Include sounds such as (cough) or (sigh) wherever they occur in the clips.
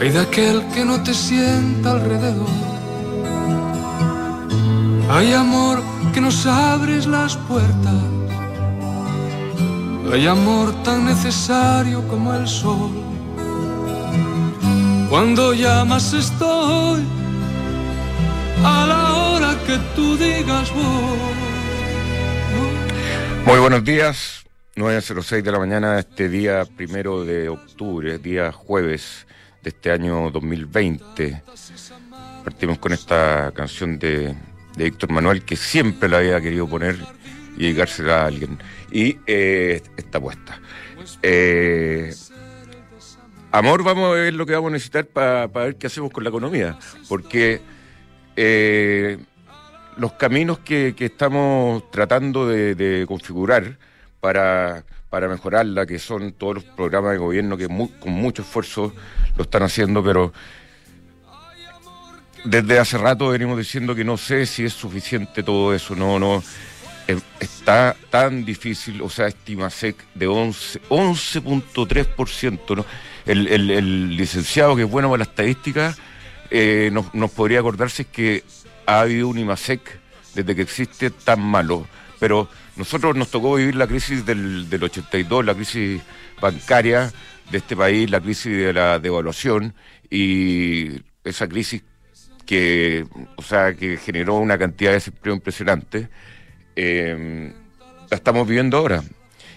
hay de aquel que no te sienta alrededor. Hay amor que nos abres las puertas. Hay amor tan necesario como el sol. Cuando llamas estoy a la hora que tú digas vos. Muy buenos días, 9.06 de la mañana, este día primero de octubre, día jueves de este año 2020. Partimos con esta canción de, de Víctor Manuel que siempre la había querido poner y dedicársela a alguien. Y eh, está puesta. Eh, amor, vamos a ver lo que vamos a necesitar para ver qué hacemos con la economía. Porque eh, los caminos que, estamos tratando de, configurar para, para, mejorarla, que son todos los programas de gobierno que con mucho esfuerzo lo están haciendo, pero desde hace rato venimos diciendo que no sé si es suficiente todo eso, no, no. Eh, está tan difícil, o sea, Estimacec de 11, 11.3%, ¿no? El, el, licenciado que es bueno para la estadística eh, nos, nos podría acordarse que ha habido un IMASEC desde que existe tan malo. Pero nosotros nos tocó vivir la crisis del, del 82, la crisis bancaria de este país, la crisis de la devaluación y esa crisis que, o sea, que generó una cantidad de desempleo impresionante, eh, la estamos viviendo ahora.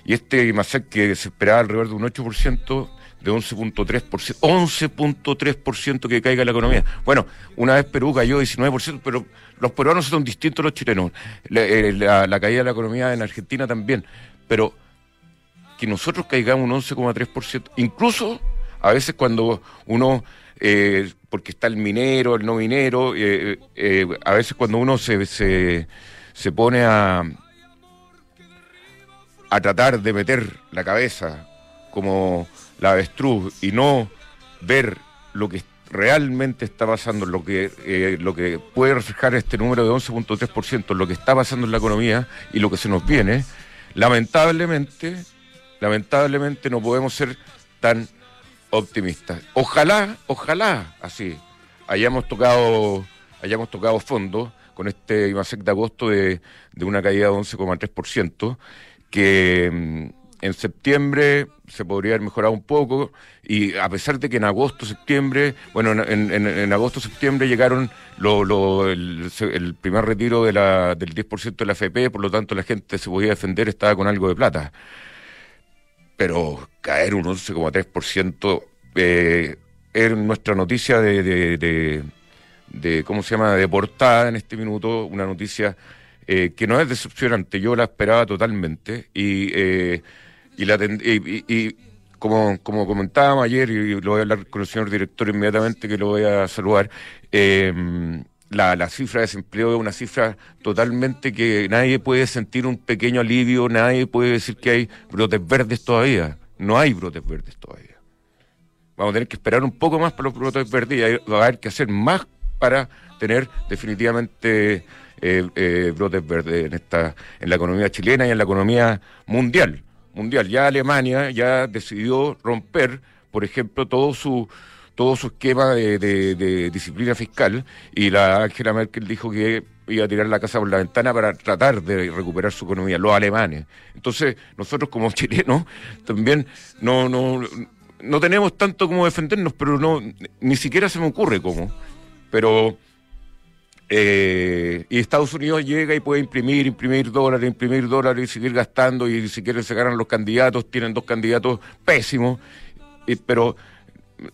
Y este IMASEC que se esperaba alrededor de un 8%, de 11.3%, 11.3% que caiga la economía. Bueno, una vez Perú cayó 19%, pero los peruanos son distintos a los chilenos. Eh, la, caída de la economía en Argentina también. Pero que nosotros caigamos un 11,3%, incluso a veces cuando uno, eh, porque está el minero, el no minero, eh, a veces cuando uno se, se, se pone a, a tratar de meter la cabeza como la avestruz y no ver lo que realmente está pasando, lo que, eh, lo que puede reflejar este número de 11.3%, lo que está pasando en la economía y lo que se nos viene, lamentablemente, lamentablemente no podemos ser tan optimistas. Ojalá, ojalá, así, hayamos tocado, hayamos tocado fondo con este IMASEC de agosto de, de una caída de 11,3%, que mm, en septiembre se podría haber mejorado un poco y a pesar de que en agosto, septiembre, bueno, en, en, agosto, septiembre llegaron lo, el, primer retiro de la, del 10% de la FP, por lo tanto la gente se podía defender, estaba con algo de plata. Pero caer un 11,3% eh, es nuestra noticia de, de, de, ¿cómo se llama?, de portada en este minuto, una noticia... Eh, que no es decepcionante, yo la esperaba totalmente y eh, y, la, y, como, como comentábamos ayer, y lo voy a hablar con el señor director inmediatamente, que lo voy a saludar, em, la, la, cifra de desempleo es una cifra totalmente que nadie puede sentir un pequeño alivio, nadie puede decir que hay brotes verdes todavía. No hay brotes verdes todavía. Vamos a tener que esperar un poco más para los brotes verdes y va a haber que hacer más para tener definitivamente eh, eh, brotes verdes en, esta, en la economía chilena y en la economía mundial mundial. Ya Alemania ya decidió romper, por ejemplo, todo su todo su esquema de, disciplina fiscal y la Angela Merkel dijo que iba a tirar la casa por la ventana para tratar de recuperar su economía, los alemanes. Entonces, nosotros como (laughs) chilenos también no, no, no tenemos tanto como defendernos, pero no ni siquiera se me ocurre cómo. Pero eh, y Estados Unidos llega y puede imprimir, imprimir dólares, imprimir dólares y seguir gastando. Y si quieren se ganan los candidatos, tienen dos candidatos pésimos. pero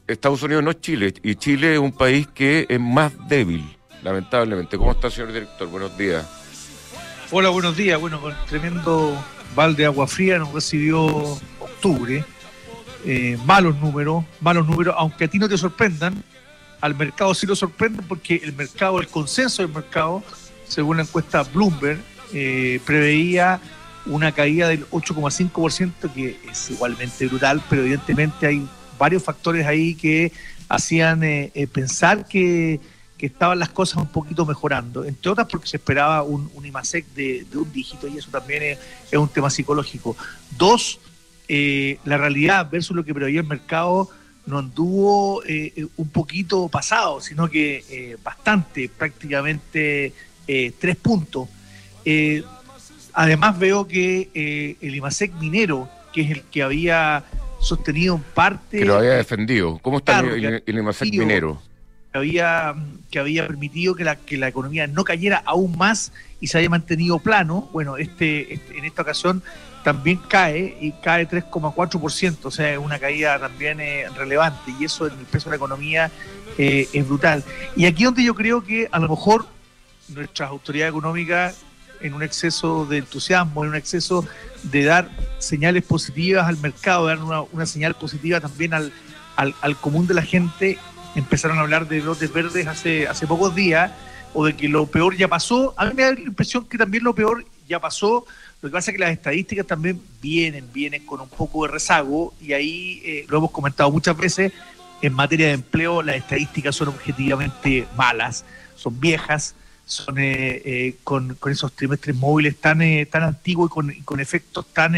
Estados Unidos no es Chile. Y Chile es un país que es más débil, lamentablemente. ¿Cómo está, señor director? Buenos días. Hola, buenos días. Bueno, con tremendo balde de agua fría nos recibió octubre. Eh, malos números, malos números, aunque a ti no te sorprendan, al mercado sí lo sorprende porque el mercado, el consenso del mercado, según la encuesta Bloomberg, eh, preveía una caída del 8,5%, que es igualmente brutal, pero evidentemente hay varios factores ahí que hacían eh, eh, pensar que, estaban las cosas un poquito mejorando, entre otras porque se esperaba un, IMASEC de, un dígito y eso también es, es un tema psicológico. Dos, la realidad versus lo que preveía el mercado no anduvo eh, un poquito pasado, sino que eh, bastante, prácticamente eh, tres puntos. además veo que el IMASEC minero, que es el que había sostenido en parte... Que lo había defendido. ¿Cómo está el, IMASEC minero? Que había, que había permitido que la, que la economía no cayera aún más y se haya mantenido plano. Bueno, este, este en esta ocasión también cae y cae 3,4%, o sea, es una caída también eh, relevante y eso en el peso de la economía eh, es brutal. Y aquí donde yo creo que a lo mejor nuestras autoridades económicas en un exceso de entusiasmo, en un exceso de dar señales positivas al mercado, dar una, señal positiva también al, al, común de la gente, empezaron a hablar de brotes verdes hace, hace pocos días o de que lo peor ya pasó. A mí me da la impresión que también lo peor ya pasó lo que pasa es que las estadísticas también vienen, vienen con un poco de rezago y ahí eh, lo hemos comentado muchas veces, en materia de empleo las estadísticas son objetivamente malas, son viejas, son eh, eh, con, esos trimestres móviles tan, tan antiguos y con, efectos tan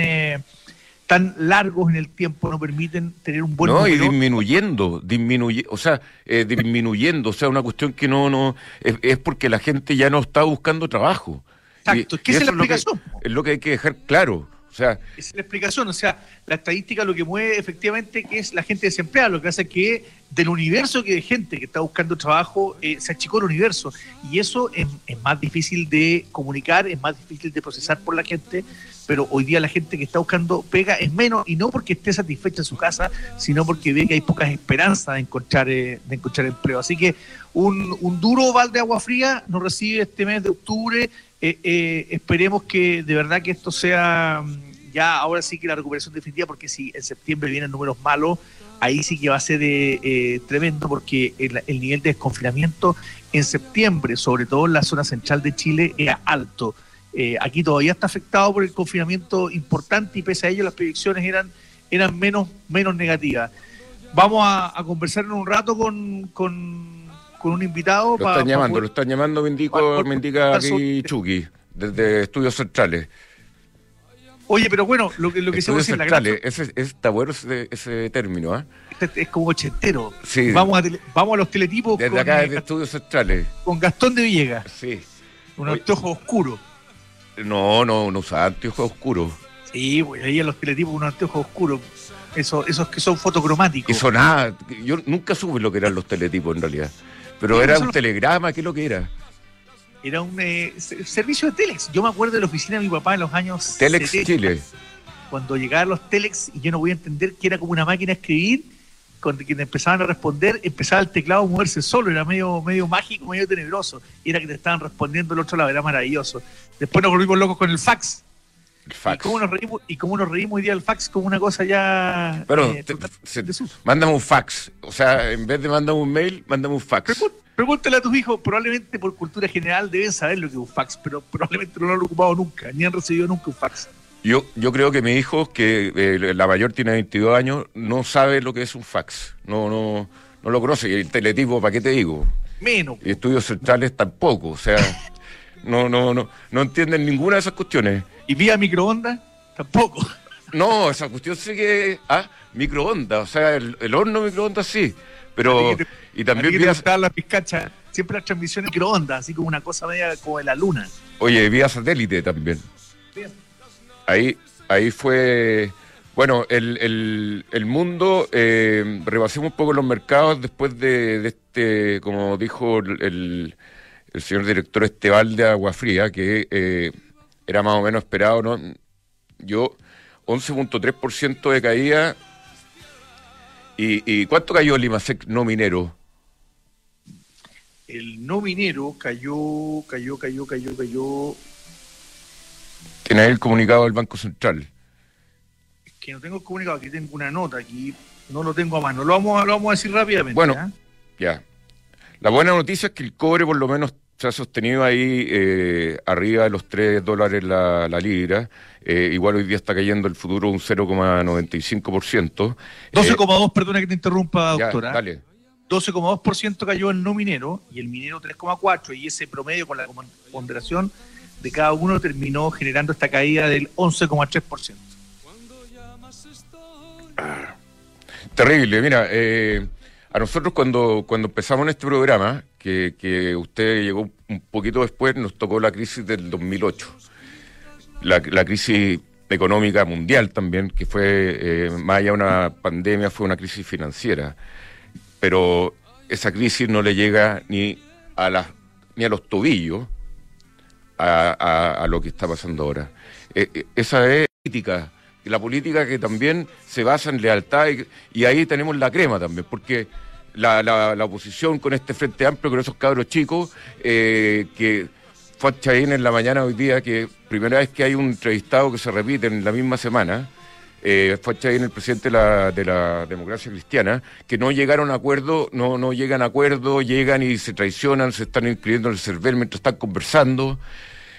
tan largos en el tiempo no permiten tener un buen no y disminuyendo disminuye o sea disminuyendo o sea una cuestión que no no es, porque la gente ya no está buscando trabajo Exacto, es que esa es la explicación. es lo que hay que dejar claro. O es la explicación, o sea, la estadística lo que mueve efectivamente que es la gente desempleada, lo que hace que del universo que de gente que está buscando trabajo eh, se achicó el universo y eso es, más difícil de comunicar, es más difícil de procesar por la gente, pero hoy día la gente que está buscando pega es menos y no porque esté satisfecha en su casa, sino porque ve que hay pocas esperanzas de encontrar, eh, de encontrar empleo. Así que un, un duro balde de agua fría nos recibe este mes de octubre eh, eh, esperemos que de verdad que esto sea mm, ya ahora sí que la recuperación definitiva, porque si en septiembre vienen números malos, ahí sí que va a ser eh, tremendo, porque el, nivel de desconfinamiento en septiembre, sobre todo en la zona central de Chile, era alto. aquí todavía está afectado por el confinamiento importante y pese a ello las proyecciones eran, eran menos, menos negativas. Vamos a, conversar en un rato con un invitado. Lo están llamando, lo están llamando, me, indica aquí Chucky, desde Estudios Centrales. Oye, pero bueno, lo que, lo que se decir, la gran... ese, está bueno ese, ese término, ¿ah? Este es como ochentero. Sí. Vamos a, vamos a los teletipos. Desde acá, desde Estudios Centrales. Con Gastón de Villegas. Sí. Un anteojo oscuro. No, no, no usaba anteojos oscuros. Sí, pues ahí en los teletipos un anteojo oscuro. Eso, esos que son fotocromáticos. Eso nada. Yo nunca supe lo que eran los teletipos en realidad. Pero era un telegrama, ¿qué es lo que era? Era un eh, servicio de Telex. Yo me acuerdo de la oficina de mi papá en los años. Telex Chile. Cuando llegaban los Telex y yo no voy a entender que era como una máquina de escribir, cuando quienes empezaban a responder, empezaba el teclado a moverse solo, era medio, medio mágico, medio tenebroso. Y era que te estaban respondiendo el otro lado, era maravilloso. Después nos volvimos locos con el fax. El fax. ¿Y cómo, nos reímos, y cómo nos reímos hoy día del fax como una cosa ya. Pero, eh, mándame un fax. O sea, en vez de mandar un mail, mándame un fax. Pregúntale a tus hijos, probablemente por cultura general deben saber lo que es un fax, pero probablemente no lo han ocupado nunca, ni han recibido nunca un fax. Yo, yo creo que mi hijo, que eh, la mayor tiene 22 años, no sabe lo que es un fax. No, no, no lo conoce. Y el teletipo, ¿para qué te digo? Menos. Y estudios centrales tampoco. O sea, (laughs) no, no, no, no entienden ninguna de esas cuestiones. ¿Y vía microondas? Tampoco. No, esa cuestión sí que. Ah, microondas. O sea, el, el horno microondas sí. Pero. Y también. Vía... las pizcachas. Siempre las transmisiones microondas, así como una cosa media como de la luna. Oye, vía satélite también. Ahí, ahí fue. Bueno, el, el, mundo, eh, rebasemos un poco los mercados después de, este, como dijo el, el, señor director Esteval de Agua Fría, que eh, era más o menos esperado, ¿no? Yo, 11.3% de caída. ¿Y, ¿Y cuánto cayó el Limasec no minero? El no minero cayó, cayó, cayó, cayó, cayó. Tiene el comunicado del Banco Central. Es que no tengo el comunicado, aquí tengo una nota, aquí no lo tengo a mano. Lo vamos, lo vamos a decir rápidamente. Bueno, ya. La buena noticia es que el cobre por lo menos se ha sostenido ahí eh, arriba de los 3 dólares la, libra. Eh, igual hoy día está cayendo el futuro un 0,95%. 12,2, eh, perdona que te interrumpa, doctora. dale. 12,2% cayó el no minero y el minero 3,4% y ese promedio con la ponderación de cada uno terminó generando esta caída del 11,3%. Ah. Terrible, mira, eh, a nosotros cuando, cuando empezamos en este programa, que, que usted llegó un poquito después, nos tocó la crisis del 2008. La, la crisis económica mundial también, que fue, eh, más allá de una pandemia, fue una crisis financiera. Pero esa crisis no le llega ni a, las, ni a los tobillos a, a, lo que está pasando ahora. Eh, eh, esa es política, la política que también se basa en lealtad y, ahí tenemos la crema también, porque la, la, oposición con este Frente Amplio, con esos cabros chicos, que fue en la mañana hoy día que primera vez que hay un entrevistado que se repite en la misma semana, eh, fue el presidente de la, de la, democracia cristiana, que no llegaron a acuerdo, no, no llegan a acuerdo, llegan y se traicionan, se están inscribiendo en el CERVEL mientras están conversando.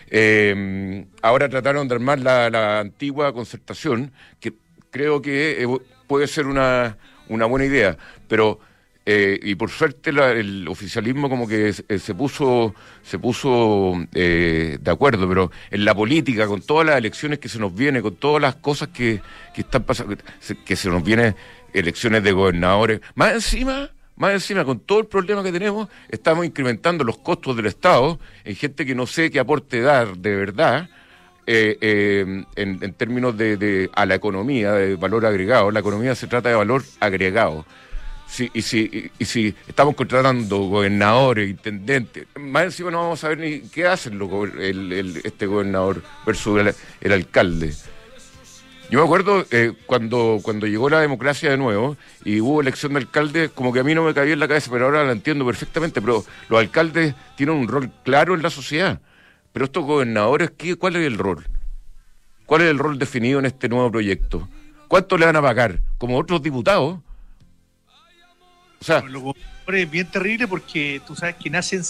Eh, ahora trataron de armar la, la, antigua concertación, que creo que eh, puede ser una, una buena idea, pero eh, y por suerte el oficialismo como que se, eh, puso se puso eh, de acuerdo, pero en la política, con todas las elecciones que se nos vienen, con todas las cosas que, que están pasando, que se nos vienen elecciones de gobernadores, más encima, más encima, con todo el problema que tenemos, estamos incrementando los costos del Estado en gente que no sé qué aporte dar de verdad. en, en, términos de, de, a la economía, de valor agregado. La economía se trata de valor agregado y, si, y, si estamos contratando gobernadores, intendentes, más encima no vamos a ver ni qué hacen el, este gobernador versus el, alcalde. Yo me acuerdo eh, cuando, cuando llegó la democracia de nuevo y hubo elección de alcalde, como que a mí no me cabía en la cabeza, pero ahora la entiendo perfectamente, pero los alcaldes tienen un rol claro en la sociedad. Pero estos gobernadores, ¿qué, ¿cuál es el rol? ¿Cuál es el rol definido en este nuevo proyecto? ¿Cuánto le van a pagar? Como otros diputados o sea, es bien terrible porque tú sabes que nacen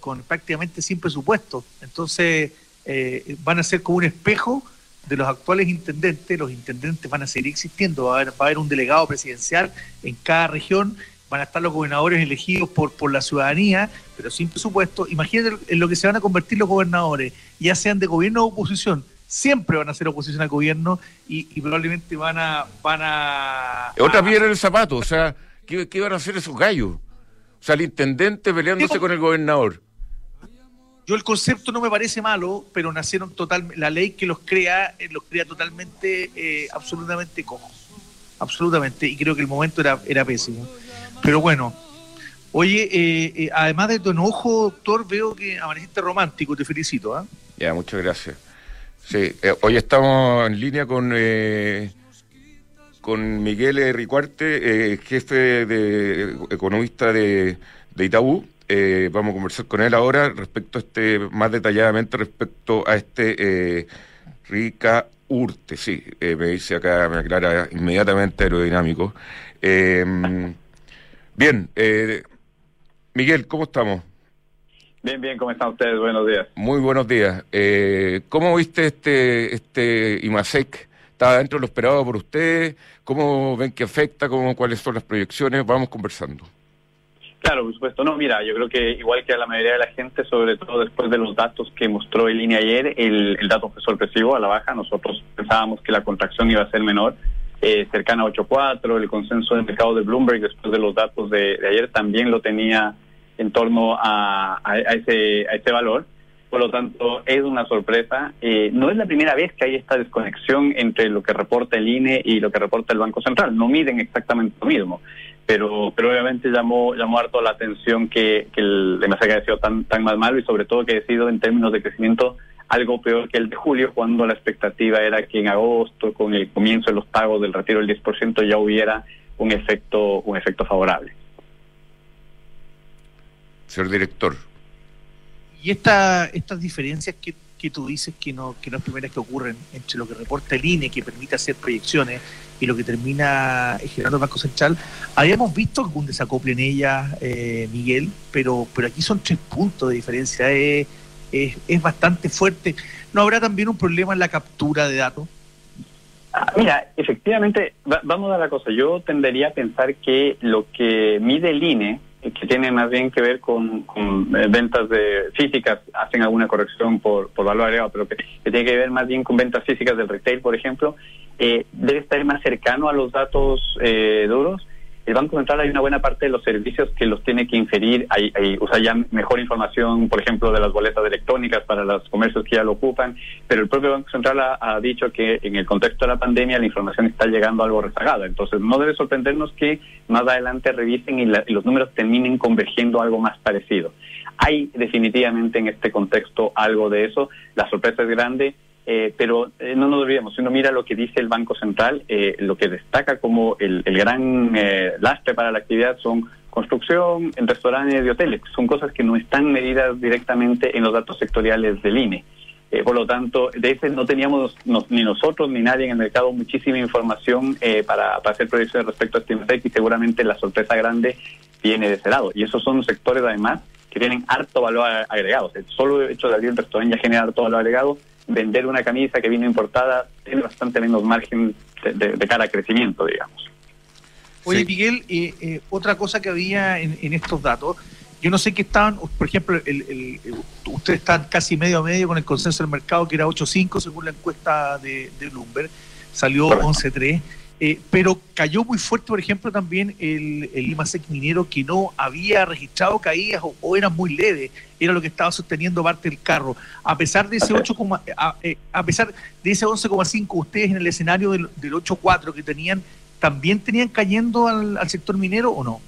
con, prácticamente sin presupuesto. Entonces eh, van a ser como un espejo de los actuales intendentes. Los intendentes van a seguir existiendo. Va a haber, un delegado presidencial en cada región. Van a estar los gobernadores elegidos por, por la ciudadanía, pero sin presupuesto. Imagínate en lo que se van a convertir los gobernadores, ya sean de gobierno o oposición siempre van a ser oposición al gobierno y, probablemente van a van a otra piedra en el zapato o sea ¿Qué, ¿Qué, van a hacer esos gallos? O sea, el intendente peleándose con el gobernador. Yo el concepto no me parece malo, pero nacieron total, la ley que los crea, eh, los crea totalmente, eh, absolutamente cojos. Absolutamente. Y creo que el momento era, era pésimo. Pero bueno, oye, eh, además de tu enojo, doctor, veo que amaneciste romántico, te felicito. ¿ah? Ya, muchas gracias. Sí, hoy estamos en línea con con Miguel Ricuarte, eh, jefe de economista de, de Itaú. Eh, vamos a conversar con él ahora respecto a este, más detalladamente respecto a este eh, Rica Urte, sí, me dice acá, me aclara inmediatamente aerodinámico. bien, Miguel, ¿cómo estamos? Bien, bien, ¿cómo están ustedes? Buenos días. Muy buenos días. ¿Cómo viste este, este IMASEC? ¿Está dentro de lo esperado por ustedes? ¿Cómo ven que afecta? ¿Cómo, ¿Cuáles son las proyecciones? Vamos conversando. Claro, por supuesto. No, mira, yo creo que igual que a la mayoría de la gente, sobre todo después de los datos que mostró el INE ayer, el, dato fue sorpresivo a la baja. Nosotros pensábamos que la contracción iba a ser menor, eh, cercana a 8.4. El consenso del mercado de Bloomberg después de los datos de, ayer también lo tenía en torno a, a ese valor. Por lo tanto, es una sorpresa. Eh, no es la primera vez que hay esta desconexión entre lo que reporta el INE y lo que reporta el Banco Central. No miden exactamente lo mismo. Pero, pero obviamente llamó, llamó harto la atención que, que el MSC haya sido tan, tan mal malo y sobre todo que ha sido en términos de crecimiento algo peor que el de julio, cuando la expectativa era que en agosto, con el comienzo de los pagos del retiro del 10%, ya hubiera un efecto, un efecto favorable. Señor director, y esta, estas diferencias que, que tú dices que no, que no es primeras que ocurren entre lo que reporta el INE, que permite hacer proyecciones, y lo que termina generando el Banco Central, habíamos visto algún desacople en ella, eh, Miguel, pero, pero aquí son tres puntos de diferencia, es, es, bastante fuerte. ¿No habrá también un problema en la captura de datos? Ah, mira, efectivamente, vamos a la cosa. Yo tendería a pensar que lo que mide el INE que tiene más bien que ver con, eh, ventas de físicas, hacen alguna corrección por, por valor agregado, pero que, tiene que ver más bien con ventas físicas del retail, por ejemplo, eh, debe estar más cercano a los datos eh, duros. El Banco Central hay una buena parte de los servicios que los tiene que inferir, hay, hay, o sea, ya mejor información, por ejemplo, de las boletas electrónicas para los comercios que ya lo ocupan, pero el propio Banco Central ha, dicho que en el contexto de la pandemia la información está llegando algo rezagada, entonces no debe sorprendernos que más adelante revisen y, la, y los números terminen convergiendo algo más parecido. Hay definitivamente en este contexto algo de eso, la sorpresa es grande, eh, pero eh, no nos olvidemos, si uno mira lo que dice el Banco Central, eh, lo que destaca como el, el gran eh, lastre para la actividad son construcción, en restaurantes y hoteles. Son cosas que no están medidas directamente en los datos sectoriales del INE. Eh, por lo tanto, de ese no teníamos no, ni nosotros ni nadie en el mercado muchísima información eh, para, para, hacer proyecciones respecto a este IMASEC y seguramente la sorpresa grande viene de ese lado. Y esos son sectores además que tienen harto valor agregado. El solo hecho de abrir un restaurante ya genera harto valor agregado vender una camisa que vino importada tiene bastante menos margen de, de, de cara a crecimiento, digamos. Oye, sí. Miguel, eh, eh, otra cosa que había en, en, estos datos, yo no sé qué estaban, por ejemplo, el, el, el, ustedes están casi medio a medio con el consenso del mercado, que era 8.5 según la encuesta de, de Bloomberg, salió 11.3. Eh, pero cayó muy fuerte, por ejemplo, también el, el IMASEC minero que no había registrado caídas o, o, era muy leve, era lo que estaba sosteniendo parte del carro. A pesar de ese 8, a, eh, a pesar de ese 11,5, ustedes en el escenario del, del 8,4 que tenían, ¿también tenían cayendo al, al, sector minero o no?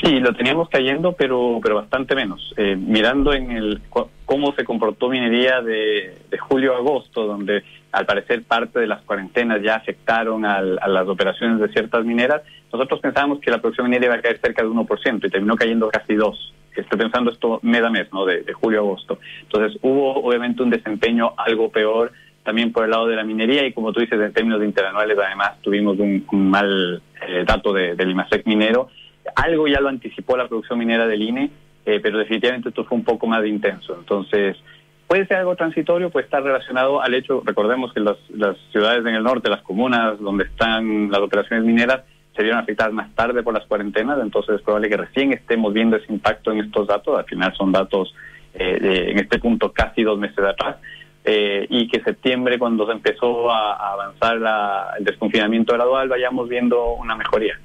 Sí, lo teníamos cayendo, pero pero bastante menos. Eh, mirando en el cómo se comportó minería de, de julio a agosto, donde al parecer parte de las cuarentenas ya afectaron al, a las operaciones de ciertas mineras, nosotros pensábamos que la producción minera iba a caer cerca de 1% y terminó cayendo casi 2%. Estoy pensando esto mes a mes, ¿no? De, julio a agosto. Entonces hubo obviamente un desempeño algo peor también por el lado de la minería y como tú dices, en términos de interanuales además tuvimos un, un mal eh, dato de, del IMASEC minero. Algo ya lo anticipó la producción minera del INE, eh, pero definitivamente esto fue un poco más intenso. Entonces, puede ser algo transitorio, puede estar relacionado al hecho, recordemos que las, las ciudades en el norte, las comunas donde están las operaciones mineras, se vieron afectadas más tarde por las cuarentenas, entonces es probable que recién estemos viendo ese impacto en estos datos, al final son datos eh, de, en este punto casi dos meses atrás, eh, y que septiembre, cuando se empezó a, avanzar la, el desconfinamiento gradual, vayamos viendo una mejoría.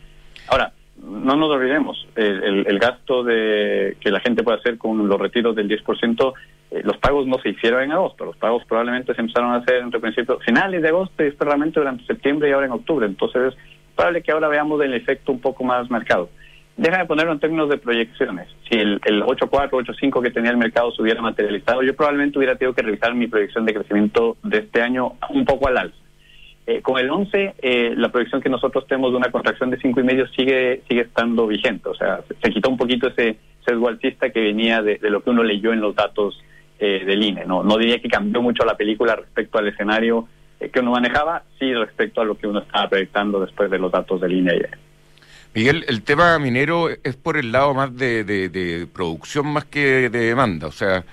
Ahora, no nos olvidemos, el, el, el, gasto de que la gente puede hacer con los retiros del 10%, eh, los pagos no se hicieron en agosto, los pagos probablemente se empezaron a hacer entre principios, finales de agosto y después realmente durante septiembre y ahora en octubre. Entonces, es probable que ahora veamos el efecto un poco más marcado. Déjame ponerlo en términos de proyecciones. Si el, el 8.4, 8.5 que tenía el mercado se hubiera materializado, yo probablemente hubiera tenido que revisar mi proyección de crecimiento de este año un poco al alza. Eh, con el 11, eh, la proyección que nosotros tenemos de una contracción de cinco y medio sigue sigue estando vigente. O sea, se, quitó un poquito ese sesgo altista que venía de, lo que uno leyó en los datos eh, del INE. No, no diría que cambió mucho la película respecto al escenario eh, que uno manejaba, sí respecto a lo que uno estaba proyectando después de los datos del INE ayer. Miguel, el tema minero es por el lado más de, de, producción más que de demanda. O sea,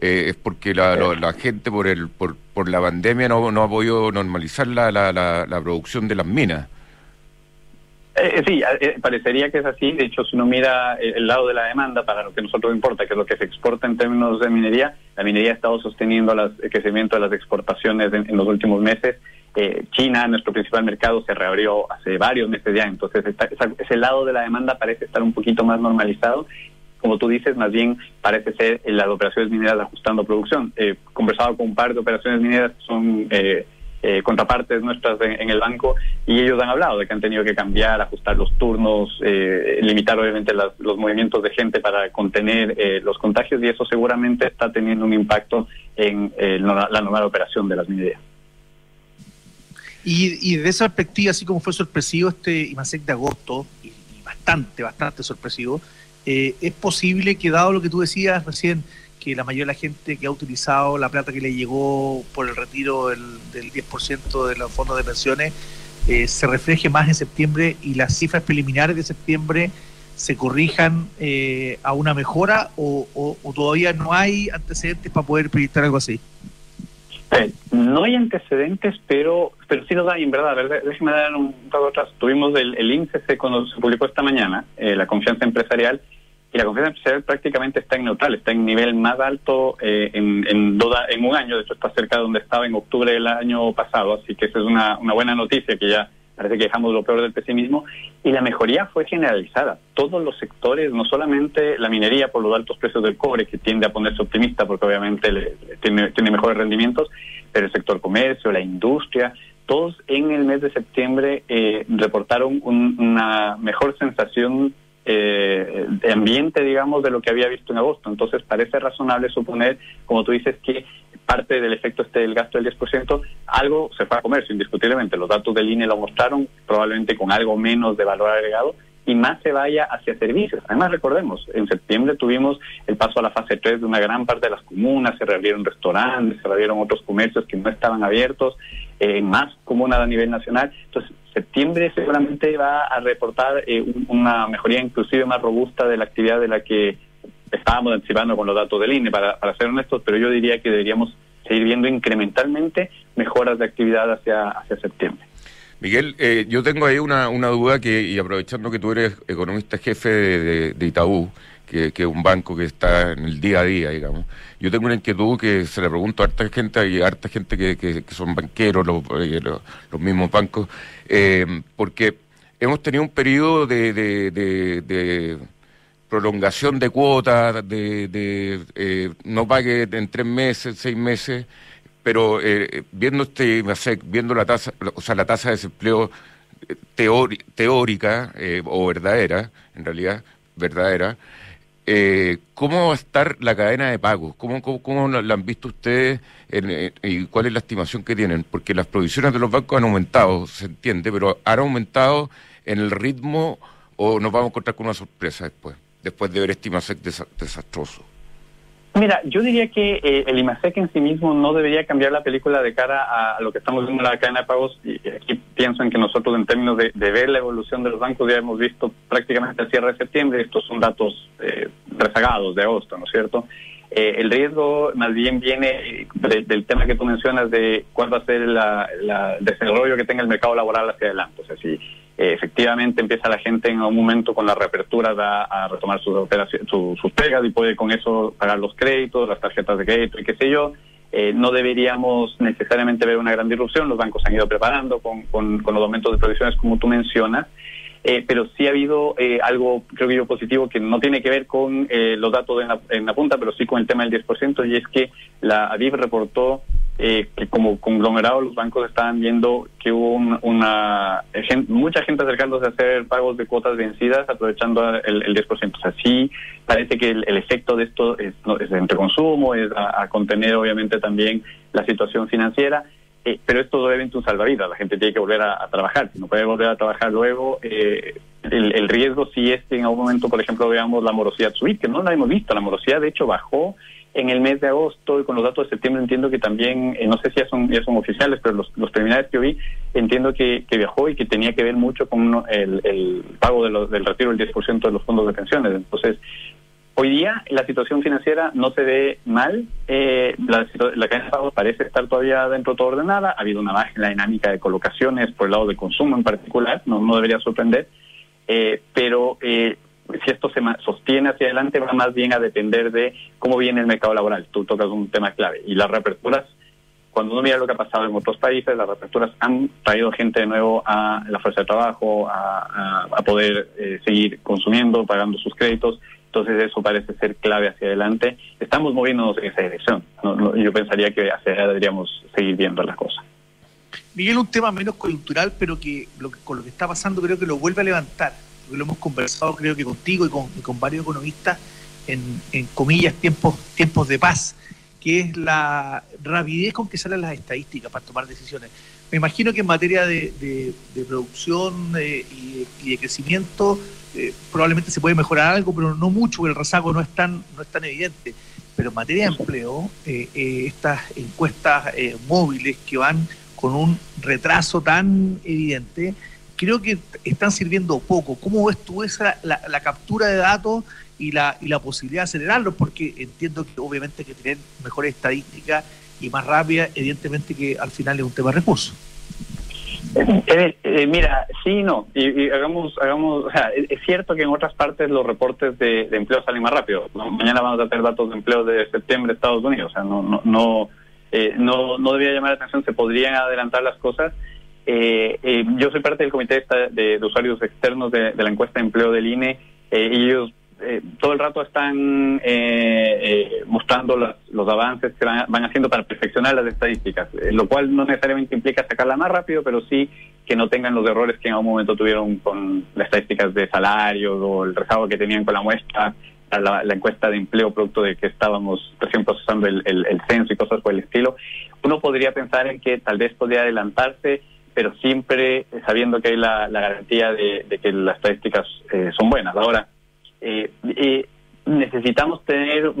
eh, es porque la, la, gente por el por, por la pandemia no, no ha podido normalizar la, la, la producción de las minas. Eh, sí, eh, parecería que es así. De hecho, si uno mira el lado de la demanda, para lo que nosotros importa, que es lo que se exporta en términos de minería, la minería ha estado sosteniendo las, el crecimiento de las exportaciones en, los últimos meses. Eh, China, nuestro principal mercado, se reabrió hace varios meses ya, entonces está, esa, ese lado de la demanda parece estar un poquito más normalizado como tú dices, más bien parece ser las operaciones mineras ajustando producción. Eh, conversado con un par de operaciones mineras que son eh, eh, contrapartes nuestras en, el banco y ellos han hablado de que han tenido que cambiar, ajustar los turnos, eh, limitar obviamente las, los movimientos de gente para contener eh, los contagios y eso seguramente está teniendo un impacto en la normal operación de las minerías. Y, y de esa perspectiva, así como fue sorpresivo este IMASEC de agosto, y, y bastante, bastante sorpresivo, eh, es posible que dado lo que tú decías recién, que la mayoría de la gente que ha utilizado la plata que le llegó por el retiro del, del 10% de los fondos de pensiones eh, se refleje más en septiembre y las cifras preliminares de septiembre se corrijan eh, a una mejora o, o, o, todavía no hay antecedentes para poder proyectar algo así? Eh, no hay antecedentes, pero pero sí nos hay, en verdad. verdad déjeme dar un paso atrás. Tuvimos el, el cuando se publicó esta mañana, eh, la confianza empresarial, y la confianza empresarial prácticamente está en neutral, está en nivel más alto eh, en, en, en un año, de hecho está cerca de donde estaba en octubre del año pasado, así que esa es una, una buena noticia que ya parece que dejamos lo peor del pesimismo, y la mejoría fue generalizada. Todos los sectores, no solamente la minería por los altos precios del cobre, que tiende a ponerse optimista porque obviamente tiene, tiene mejores rendimientos, pero el sector comercio, la industria, todos en el mes de septiembre eh, reportaron una mejor sensación eh, ambiente, digamos, de lo que había visto en agosto. Entonces parece razonable suponer, como tú dices, que parte del efecto este del gasto del 10%, algo se fue a comercio, indiscutiblemente. Los datos del INE lo mostraron, probablemente con algo menos de valor agregado, y más se vaya hacia servicios. Además, recordemos, en septiembre tuvimos el paso a la fase 3 de una gran parte de las comunas, se reabrieron restaurantes, se reabrieron otros comercios que no estaban abiertos, eh, más comunas a nivel nacional. Entonces, septiembre seguramente va a reportar eh, una mejoría inclusive más robusta de la actividad de la que estábamos anticipando con los datos del INE, para, para ser honestos, pero yo diría que deberíamos seguir viendo incrementalmente mejoras de actividad hacia, hacia septiembre. Miguel, eh, yo tengo ahí una, una duda que, y aprovechando que tú eres economista jefe de, de, Itaú, que, que, un banco que está en el día a día, digamos, yo tengo una inquietud que se le pregunto a harta gente, y a harta gente que, que, son banqueros, los, eh, los, mismos bancos, eh, porque hemos tenido un periodo de, de, prolongación de cuotas, de, eh, no pague en tres meses, seis meses, pero eh, viendo este viendo la tasa, o sea, la tasa de desempleo teórica o verdadera, en realidad verdadera, ¿cómo va a estar la cadena de pagos? ¿Cómo, cómo, la han visto ustedes y cuál es la estimación que tienen? Porque las provisiones de los bancos han aumentado, se entiende, pero ¿han aumentado en el ritmo o nos vamos a encontrar con una sorpresa después? después de ver este desastroso? Mira, yo diría que eh, el IMASEC en sí mismo no debería cambiar la película de cara a lo que estamos viendo en la cadena de pagos. Y aquí pienso en que nosotros, en términos de, ver la evolución de los bancos, ya hemos visto prácticamente el cierre de septiembre. Estos son datos eh, rezagados de agosto, ¿no es cierto? Eh, el riesgo más bien viene del tema que tú mencionas de cuál va a ser el desarrollo que tenga el mercado laboral hacia adelante. O sea, si eh, efectivamente empieza la gente en un momento con la reapertura a, retomar sus, operaciones, sus pegas y puede con eso pagar los créditos, las tarjetas de crédito y qué sé yo. Eh, no deberíamos necesariamente ver una gran disrupción, los bancos han ido preparando con, con, los aumentos de provisiones como tú mencionas, eh, pero sí ha habido algo, creo que yo, positivo que no tiene que ver con los datos en la, en la, punta, pero sí con el tema del 10%, y es que la ADIF reportó eh, que como conglomerado los bancos estaban viendo que hubo una mucha gente acercándose a hacer pagos de cuotas vencidas aprovechando el, el 10%. O sea, sí parece que el, efecto de esto es, es entre consumo, es a, contener obviamente también la situación financiera. Eh, pero esto es obviamente un salvavidas, la gente tiene que volver a, trabajar, si no puede volver a trabajar luego, eh, el, el, riesgo sí es que en algún momento, por ejemplo, veamos la morosidad subir, que no la hemos visto, la morosidad de hecho bajó en el mes de agosto y con los datos de septiembre entiendo que también, eh, no sé si ya son, ya son oficiales, pero los, los terminales que vi, entiendo que, que viajó y que tenía que ver mucho con el, el pago de del retiro del 10% de los fondos de pensiones. Entonces, hoy día la situación financiera no se ve mal, eh, la, la cadena de pagos parece estar todavía dentro de todo ordenada, ha habido una baja en la dinámica de colocaciones por el lado de consumo en particular, no, no debería sorprender, eh, pero eh, si esto se sostiene hacia adelante, va más bien a depender de cómo viene el mercado laboral. Tú tocas un tema clave. Y las reaperturas, cuando uno mira lo que ha pasado en otros países, las reaperturas han traído gente de nuevo a la fuerza de trabajo, a, poder eh, seguir consumiendo, pagando sus créditos. Entonces eso parece ser clave hacia adelante. Estamos moviéndonos en esa dirección. yo pensaría que hacia allá deberíamos seguir viendo las cosas. Miguel, un tema menos coyuntural, pero que, lo que con lo que está pasando creo que lo vuelve a levantar lo hemos conversado creo que contigo y con, varios economistas en, en, comillas tiempos, tiempos de paz, que es la rapidez con que salen las estadísticas para tomar decisiones. Me imagino que en materia de, producción eh, y, de, crecimiento eh, probablemente se puede mejorar algo, pero no mucho, el rezago no es tan, no es tan evidente. Pero en materia de empleo, eh, estas encuestas móviles que van con un retraso tan evidente, creo que están sirviendo poco. ¿Cómo ves tú esa, la, captura de datos y la, y la posibilidad de acelerarlo? Porque entiendo que obviamente que tener mejores estadísticas y más rápida, evidentemente que al final es un tema de recursos. Eh, eh, mira, sí y no. Y, hagamos, hagamos, sea, es cierto que en otras partes los reportes de, empleo salen más rápido. Mañana vamos a tener datos de empleo de septiembre de Estados Unidos. O sea, no, no, no, eh, no, no debía llamar la atención. Se podrían adelantar las cosas. Yo soy parte del comité de, usuarios externos de, de, la encuesta de empleo del INE. y ellos eh, todo el rato están eh, eh, mostrando los, avances que van, haciendo para perfeccionar las estadísticas, lo cual no necesariamente implica sacarla más rápido, pero sí que no tengan los errores que en algún momento tuvieron con las estadísticas de salarios o el rezago que tenían con la muestra, la, encuesta de empleo producto de que estábamos recién procesando el, censo y cosas por el estilo. Uno podría pensar en que tal vez podría adelantarse pero siempre sabiendo que hay la, garantía de, que las estadísticas son buenas. Ahora, eh, eh, necesitamos tener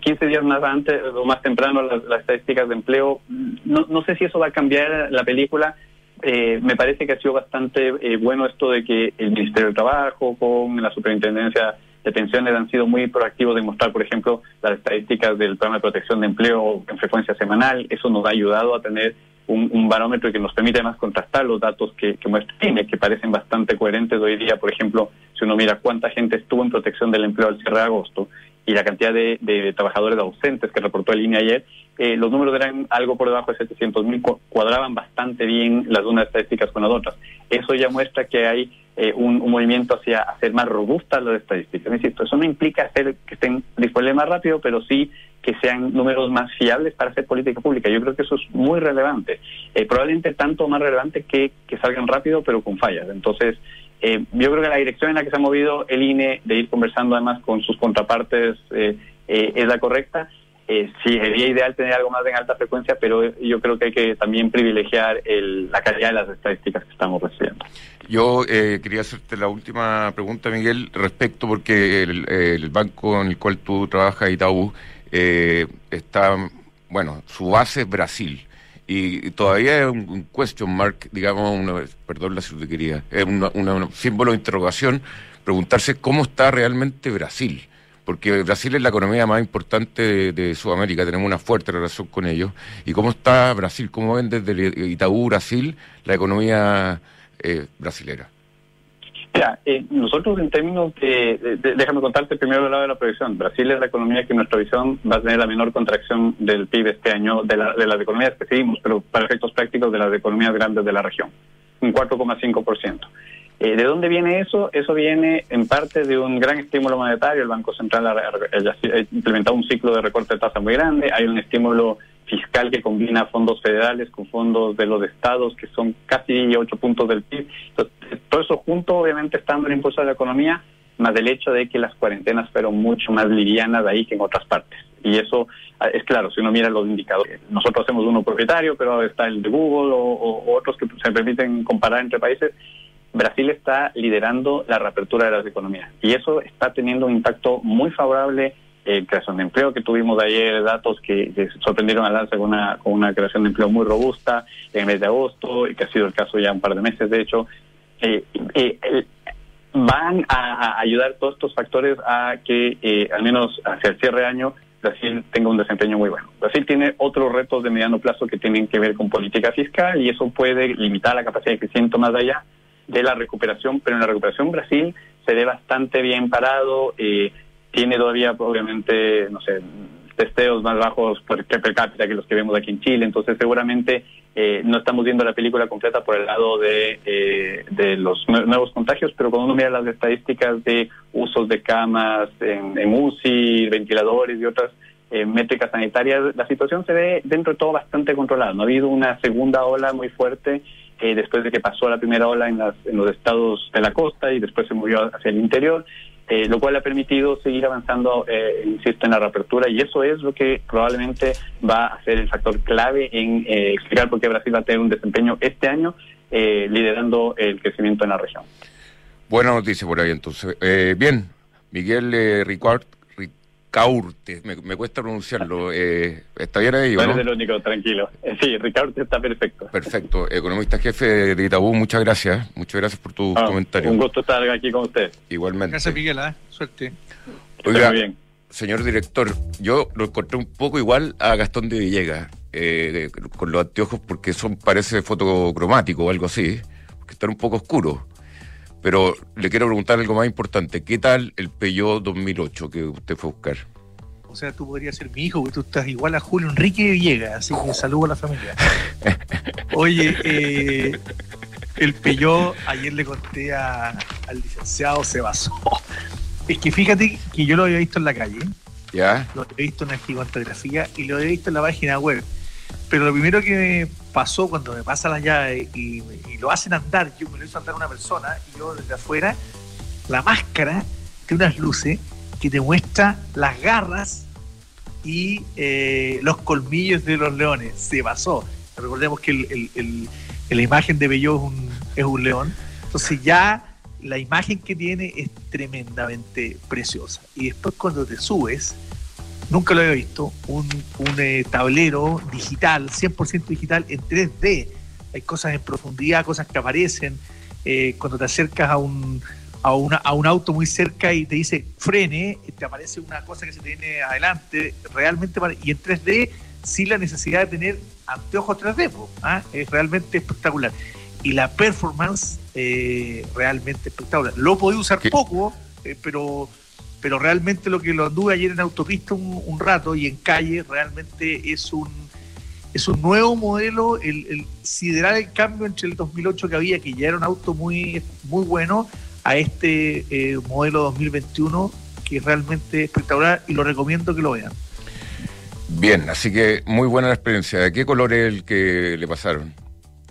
15 días más antes o más temprano las, estadísticas de empleo. No, no, sé si eso va a cambiar la película. Eh, me parece que ha sido bastante eh, bueno esto de que el Ministerio del Trabajo con la Superintendencia de Pensiones han sido muy proactivos de mostrar, por ejemplo, las estadísticas del programa de protección de empleo en frecuencia semanal. Eso nos ha ayudado a tener un, barómetro que nos permite además contrastar los datos que, que muestra INE, que parecen bastante coherentes hoy día. Por ejemplo, si uno mira cuánta gente estuvo en protección del empleo al cierre de agosto y la cantidad de, trabajadores ausentes que reportó el INE ayer, eh, los números eran algo por debajo de 700 mil, cuadraban bastante bien las unas estadísticas con las otras. Eso ya muestra que hay eh, un, movimiento hacia hacer más robustas las estadísticas. Insisto, eso no implica hacer que estén disponibles más rápido, pero sí que sean números más fiables para hacer política pública. Yo creo que eso es muy relevante. Eh, probablemente tanto más relevante que, que salgan rápido, pero con fallas. Entonces, eh, yo creo que la dirección en la que se ha movido el INE de ir conversando además con sus contrapartes eh, eh, es la correcta. sí, sería ideal tener algo más en alta frecuencia, pero yo creo que hay que también privilegiar la calidad de las estadísticas que estamos recibiendo. Yo quería hacerte la última pregunta, Miguel, respecto porque el, el banco en el cual tú trabajas, Itaú, está, bueno, su base es Brasil. Y todavía es un, question mark, digamos, perdón la quería, es un símbolo de interrogación, preguntarse cómo está realmente Brasil, porque Brasil es la economía más importante de, Sudamérica, tenemos una fuerte relación con ellos, y cómo está Brasil, cómo ven desde Itaú Brasil la economía eh, brasilera. Mira, eh, nosotros en términos de, déjame contarte primero el lado de la proyección. Brasil es la economía que en nuestra visión va a tener la menor contracción del PIB este año de, la, de las economías que seguimos, pero para efectos prácticos de las economías grandes de la región, un 4,5%. Eh, ¿De dónde viene eso? Eso viene en parte de un gran estímulo monetario. El Banco Central ha, ha implementado un ciclo de recorte de tasa muy grande. Hay un estímulo fiscal que combina fondos federales con fondos de los estados, que son casi ocho puntos del PIB. todo eso junto, obviamente, estando en impulso de la economía, más del hecho de que las cuarentenas fueron mucho más livianas ahí que en otras partes. Y eso ah, es claro, si uno mira los indicadores. Nosotros hacemos uno propietario, pero está el de Google o, otros que se permiten comparar entre países. Brasil está liderando la reapertura de las economías y eso está teniendo un impacto muy favorable eh, creación de empleo que tuvimos ayer, datos que, sorprendieron al alza con una, con una creación de empleo muy robusta en el mes de agosto, y que ha sido el caso ya un par de meses, de hecho. Eh, eh, van a, ayudar todos estos factores a que, eh, al menos hacia el cierre de año, Brasil tenga un desempeño muy bueno. Brasil tiene otros retos de mediano plazo que tienen que ver con política fiscal y eso puede limitar la capacidad de crecimiento más allá de la recuperación, pero en la recuperación Brasil se ve bastante bien parado. Eh, tiene todavía, obviamente, no sé, testeos más bajos per, per cápita que los que vemos aquí en Chile, entonces seguramente eh, no estamos viendo la película completa por el lado de, eh, de los nuevos contagios, pero cuando uno mira las estadísticas de usos de camas en, en UCI, ventiladores y otras eh, métricas sanitarias, la situación se ve dentro de todo bastante controlada. No ha habido una segunda ola muy fuerte eh, después de que pasó la primera ola en, las, en los estados de la costa y después se movió hacia el interior. Eh, lo cual ha permitido seguir avanzando, eh, insisto, en la reapertura y eso es lo que probablemente va a ser el factor clave en eh, explicar por qué Brasil va a tener un desempeño este año liderando el crecimiento en la región. Buena noticia por ahí entonces. bien, Miguel Ricard, Ricaurte, me, cuesta pronunciarlo. Eh, ¿Está bien ahí? No, no el único, tranquilo. Eh, sí, Ricaurte está perfecto. Perfecto. Economista jefe de Itabú, muchas gracias. Muchas gracias por tu ah, comentario. Un gusto estar aquí con usted. Igualmente. Gracias, Miguel. ¿eh? Suerte. Oiga, bien. señor director, yo lo encontré un poco igual a Gastón de Villegas. eh, con los anteojos porque son parece fotocromático o algo así, que están un poco oscuros. Pero le quiero preguntar algo más importante. ¿Qué tal el Peugeot 2008 que usted fue a buscar? O sea, tú podrías ser mi hijo, porque tú estás igual a Julio Enrique Villegas, así que saludo a la familia. (laughs) Oye, eh, el Peugeot, ayer le conté al licenciado se basó. Es que fíjate que yo lo había visto en la calle. ¿Ya? Lo había visto en la gigantografía y lo había visto en la página web. Pero lo primero que me pasó cuando me pasa la llave y, lo hacen andar, yo me lo hizo andar una persona y yo desde afuera, la máscara de unas luces que te muestra las garras y eh, los colmillos de los leones. Se pasó. Recordemos que el, la imagen de Bello es un, es un león. Entonces ya la imagen que tiene es tremendamente preciosa. Y después cuando te subes, nunca lo había visto, un, eh, tablero digital, 100% digital en 3D. Hay cosas en profundidad, cosas que aparecen. Eh, cuando te acercas a un, a, una, a un auto muy cerca y te dice frene, te aparece una cosa que se tiene adelante, realmente, y en 3D sin la necesidad de tener anteojos 3D, ¿ah? es realmente espectacular. Y la performance eh, realmente espectacular. Lo he podido usar poco, pero pero realmente lo que lo anduve ayer en autopista un, rato y en calle realmente es un es un nuevo modelo, el, el siderar el cambio entre el 2008 que había, que ya era un auto muy, muy bueno, a este eh, modelo 2021 que es realmente espectacular y lo recomiendo que lo vean. Bien, así que muy buena la experiencia. ¿De qué color es el que le pasaron?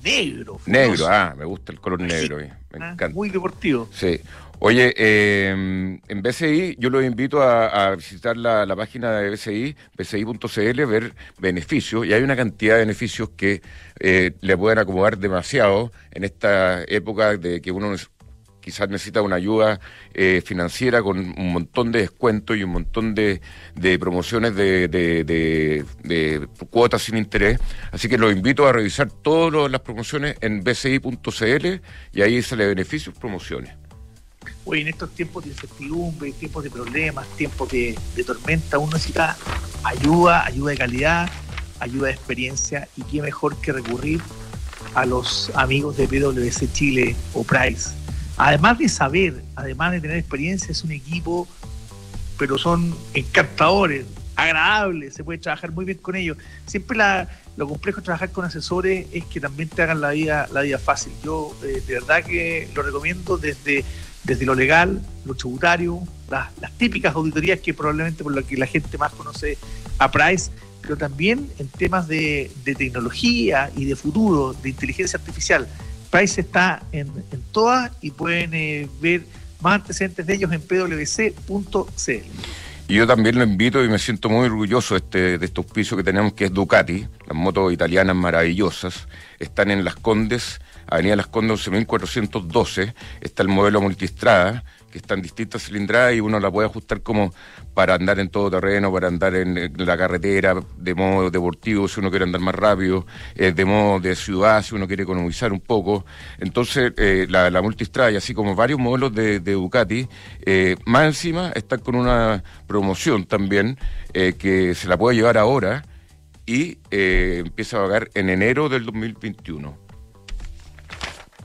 Negro. Negro, ah, me gusta el color negro. Me ah, encanta. Muy deportivo. Sí. Oye, em, en BCI yo los invito a, visitar la, página de BCI, bci.cl, ver beneficios, y hay una cantidad de beneficios que eh, le pueden acomodar demasiado en esta época de que uno quizás necesita una ayuda eh, financiera con un montón de descuentos y un montón de, promociones de, de, cuotas sin interés. Así que los invito a revisar todas las promociones en bci.cl y ahí sale beneficios, promociones. Hoy en estos tiempos de incertidumbre, tiempos de problemas, tiempos de, tormenta, uno necesita ayuda, ayuda de calidad, ayuda de experiencia y qué mejor que recurrir a los amigos de PwC Chile o Price. Además de saber, además de tener experiencia, es un equipo, pero son encantadores, agradables, se puede trabajar muy bien con ellos. Siempre lo complejo de trabajar con asesores es que también te hagan la vida, la vida fácil. Yo eh, de verdad que lo recomiendo desde desde lo legal, lo tributario, las, típicas auditorías que probablemente por lo que la gente más conoce a Price, pero también en temas de, tecnología y de futuro, de inteligencia artificial. Price está en, todas y pueden eh, ver más antecedentes de ellos en pwc.cl. Y yo también lo invito y me siento muy orgulloso este, de estos pisos que tenemos, que es Ducati, las motos italianas maravillosas. Están en Las Condes Avenida Las Condes 11.412, está el modelo multistrada, que está en distintas cilindradas y uno la puede ajustar como para andar en todo terreno, para andar en, la carretera, de modo deportivo si uno quiere andar más rápido, eh, de modo de ciudad si uno quiere economizar un poco. Entonces, eh, la, multistrada y así como varios modelos de, Ducati, eh, más encima están con una promoción también que se la puede llevar ahora y empieza a pagar en enero del 2021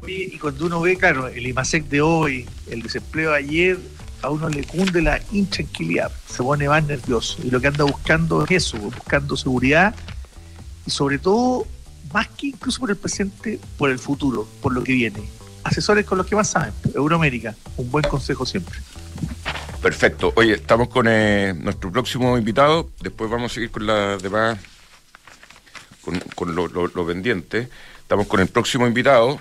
y cuando uno ve, claro, el IMASEC de hoy, el desempleo de ayer, a uno le cunde la intranquilidad, se pone más nervioso. Y lo que anda buscando es eso, buscando seguridad y sobre todo, más que incluso por el presente, por el futuro, por lo que viene. Asesores con los que más saben, Euroamérica, un buen consejo siempre. Perfecto. Oye, estamos con eh, nuestro próximo invitado, después vamos a seguir con la demás, con, con lo, lo pendiente. Estamos con el próximo invitado,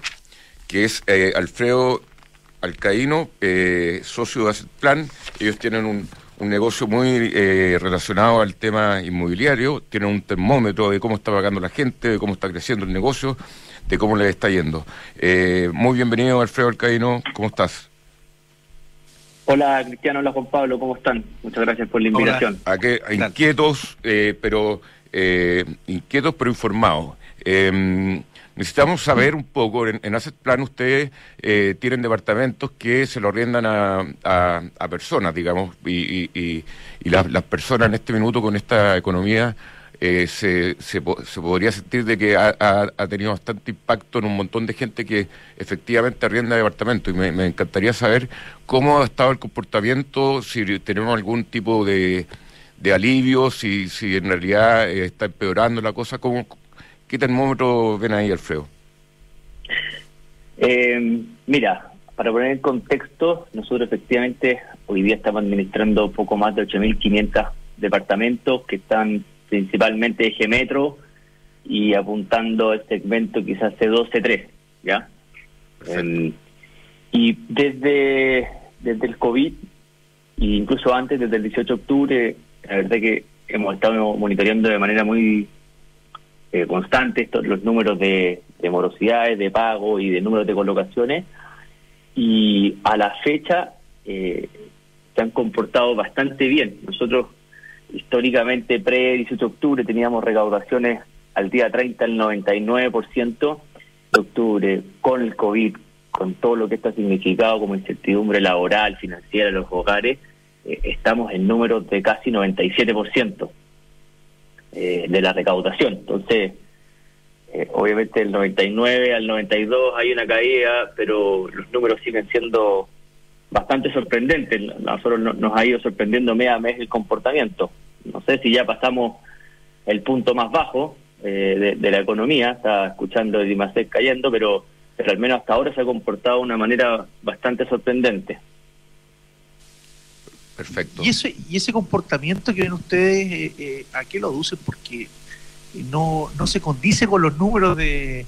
que es eh, Alfredo Alcaíno, eh, socio de Asset Plan. Ellos tienen un, negocio muy eh, relacionado al tema inmobiliario, tienen un termómetro de cómo está pagando la gente, de cómo está creciendo el negocio, de cómo les está yendo. muy bienvenido, Alfredo Alcaíno, ¿cómo estás? Hola Cristiano, hola Juan Pablo, ¿cómo están? Muchas gracias por la invitación. ¿A qué? Inquietos, pero inquietos pero informados. Em, Necesitamos saber un poco, en, en Asset Plan ustedes eh, tienen departamentos que se lo arriendan a, personas, digamos, y, las, personas en este minuto con esta economía eh, se, se, podría sentir de que ha, tenido bastante impacto en un montón de gente que efectivamente arrienda departamento. Y me, encantaría saber cómo ha estado el comportamiento, si tenemos algún tipo de, de alivio, si, si en realidad eh, está empeorando la cosa. ¿Cómo, ¿Qué termómetro ven ahí, Alfredo? Eh, mira, para poner en contexto, nosotros efectivamente hoy día estamos administrando poco más de 8.500 departamentos que están principalmente eje metro y apuntando al segmento quizás C2, C3, ¿ya? Y desde, desde el COVID, e incluso antes, desde el 18 de octubre, la verdad que hemos estado monitoreando de manera muy eh, constante estos, los números de, de morosidades, de pago y de números de colocaciones, y a la fecha eh, se han comportado bastante bien. Nosotros históricamente pre-18 de octubre teníamos recaudaciones al día 30 el 99% de octubre con el COVID, con todo lo que esto ha significado como incertidumbre laboral, financiera los hogares, eh, estamos en números de casi 97% eh, de la recaudación. Entonces, eh, obviamente del 99 al 92 hay una caída, pero los números siguen siendo bastante sorprendentes. Nosotros nos ha ido sorprendiendo mes a mes el comportamiento. No sé si ya pasamos el punto más bajo eh, de, la economía, está escuchando el Dimacet cayendo, pero, pero al menos hasta ahora se ha comportado de una manera bastante sorprendente. Perfecto. ¿Y ese, y ese comportamiento que ven ustedes, eh, a qué lo aducen? Porque no, no se condice con los números de,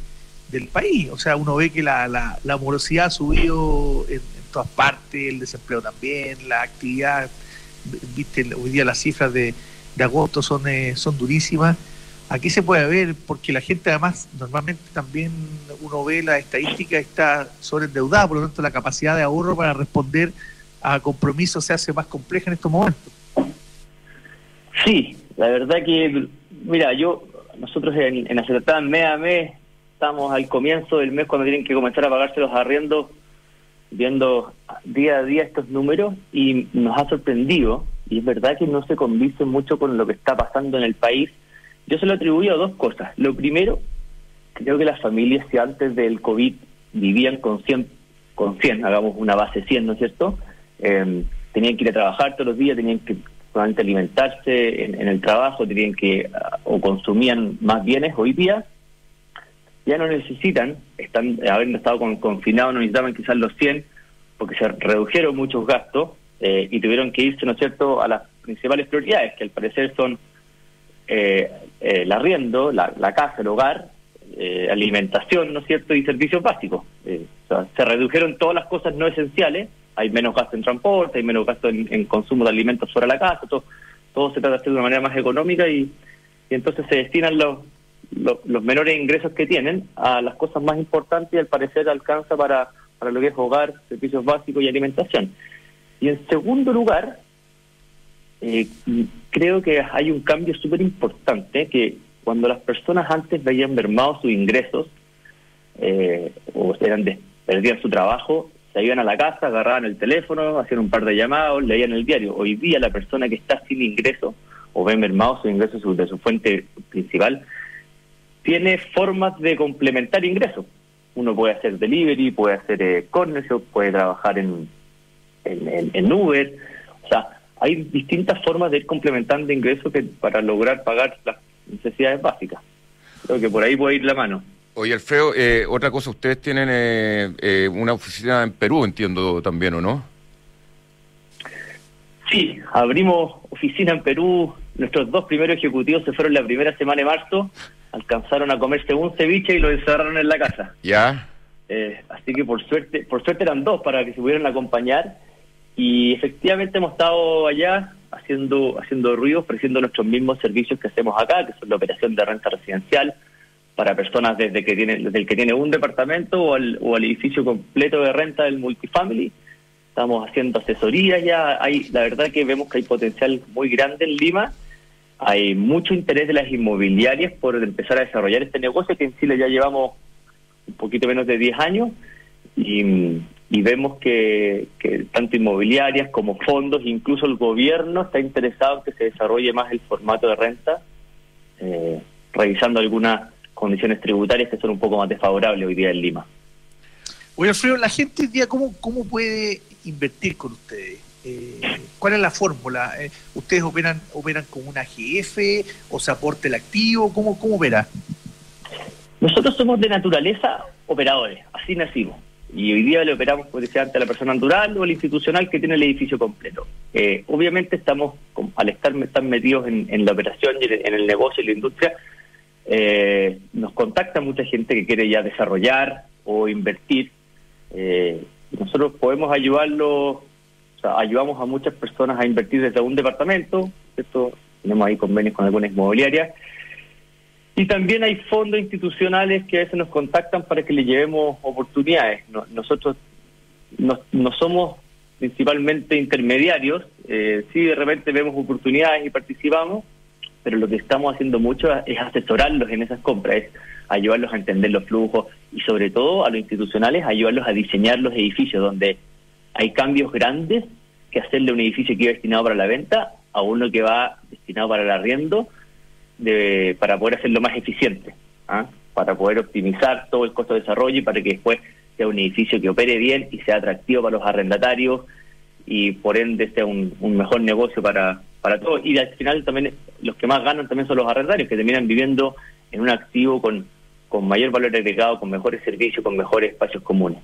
del país. O sea, uno ve que la, la, morosidad ha subido en, todas partes, el desempleo también, la actividad, viste, hoy día las cifras de, de agosto son, eh, son durísimas. Aquí se puede ver, porque la gente además, normalmente también uno ve la estadística, está sobreendeudada, por lo tanto la capacidad de ahorro para responder a compromisos se hace más compleja en estos momentos. Sí, la verdad que, mira, yo nosotros en, en Acertán mes a mes estamos al comienzo del mes cuando tienen que comenzar a pagarse los arriendos, viendo día a día estos números y nos ha sorprendido, y es verdad que no se condice mucho con lo que está pasando en el país. Yo se lo atribuyo a dos cosas. Lo primero, creo que las familias que antes del COVID vivían con 100, con 100 hagamos una base 100, ¿no es cierto? Eh, tenían que ir a trabajar todos los días, tenían que solamente alimentarse en, el trabajo, tenían que ah, o consumían más bienes hoy día, ya no necesitan, están habiendo estado con, confinados, no necesitaban quizás los 100 porque se redujeron muchos gastos eh, y tuvieron que irse, ¿no es cierto?, a las principales prioridades, que al parecer son eh, eh el arriendo, la, casa, el hogar, eh, alimentación, ¿no es cierto?, y servicios básicos. se redujeron todas las cosas no esenciales hay menos gasto en transporte, hay menos gasto en, consumo de alimentos fuera de la casa, todo, todo se trata de hacer de una manera más económica y, entonces se destinan los, los, menores ingresos que tienen a las cosas más importantes y al parecer alcanza para, para lo que es hogar, servicios básicos y alimentación. Y en segundo lugar, eh, creo que hay un cambio súper importante que cuando las personas antes veían mermados sus ingresos eh, o eran perdían su trabajo, se iban a la casa, agarraban el teléfono, hacían un par de llamados, leían el diario. Hoy día la persona que está sin ingreso o ve mermado su ingreso de su fuente principal, tiene formas de complementar ingresos. Uno puede hacer delivery, puede hacer eh, puede trabajar en, en, Uber. O sea, hay distintas formas de ir complementando ingresos para lograr pagar las necesidades básicas. Creo que por ahí puede ir la mano. Oye, Alfredo, eh, otra cosa, ustedes tienen eh, eh, una oficina en Perú, entiendo también, ¿o no? Sí, abrimos oficina en Perú. Nuestros dos primeros ejecutivos se fueron la primera semana de marzo, alcanzaron a comerse un ceviche y lo encerraron en la casa. Ya. así que por suerte, por suerte eran dos para que se pudieran acompañar. Y efectivamente hemos estado allá haciendo, haciendo ruido, ofreciendo nuestros mismos servicios que hacemos acá, que son la operación de renta residencial, para personas desde que tiene desde el que tiene un departamento o al, o edificio completo de renta del multifamily. Estamos haciendo asesorías ya. Hay, la verdad que vemos que hay potencial muy grande en Lima. Hay mucho interés de las inmobiliarias por empezar a desarrollar este negocio que en Chile ya llevamos un poquito menos de 10 años y, vemos que, que tanto inmobiliarias como fondos, incluso el gobierno está interesado en que se desarrolle más el formato de renta eh, revisando algunas condiciones tributarias que son un poco más desfavorables hoy día en Lima. Oye, Alfredo, la gente hoy día, ¿cómo, cómo puede invertir con ustedes? Eh, ¿Cuál es la fórmula? Eh, ¿Ustedes operan operan con una GF o se aporta el activo? ¿Cómo, cómo opera? Nosotros somos de naturaleza operadores, así nacimos. Y hoy día le operamos, puede ser ante la persona natural o el institucional que tiene el edificio completo. Eh, obviamente estamos, al estar tan metidos en, la operación y en el negocio y la industria, eh, nos contacta mucha gente que quiere ya desarrollar o invertir. Eh, nosotros podemos ayudarlo, o sea, ayudamos a muchas personas a invertir desde un departamento, esto tenemos ahí convenios con algunas inmobiliarias, y también hay fondos institucionales que a veces nos contactan para que le llevemos oportunidades. nosotros no, no, somos principalmente intermediarios, eh, sí de repente vemos oportunidades y participamos, pero lo que estamos haciendo mucho es asesorarlos en esas compras, es ayudarlos a entender los flujos y sobre todo a los institucionales ayudarlos a diseñar los edificios donde hay cambios grandes que hacerle un edificio que iba destinado para la venta a uno que va destinado para el arriendo de, para poder hacerlo más eficiente, ¿ah? para poder optimizar todo el costo de desarrollo y para que después sea un edificio que opere bien y sea atractivo para los arrendatarios y por ende sea un, mejor negocio para, para todos. Y al final también los que más ganan también son los arrendatarios, que terminan viviendo en un activo con, con mayor valor agregado, con mejores servicios, con mejores espacios comunes.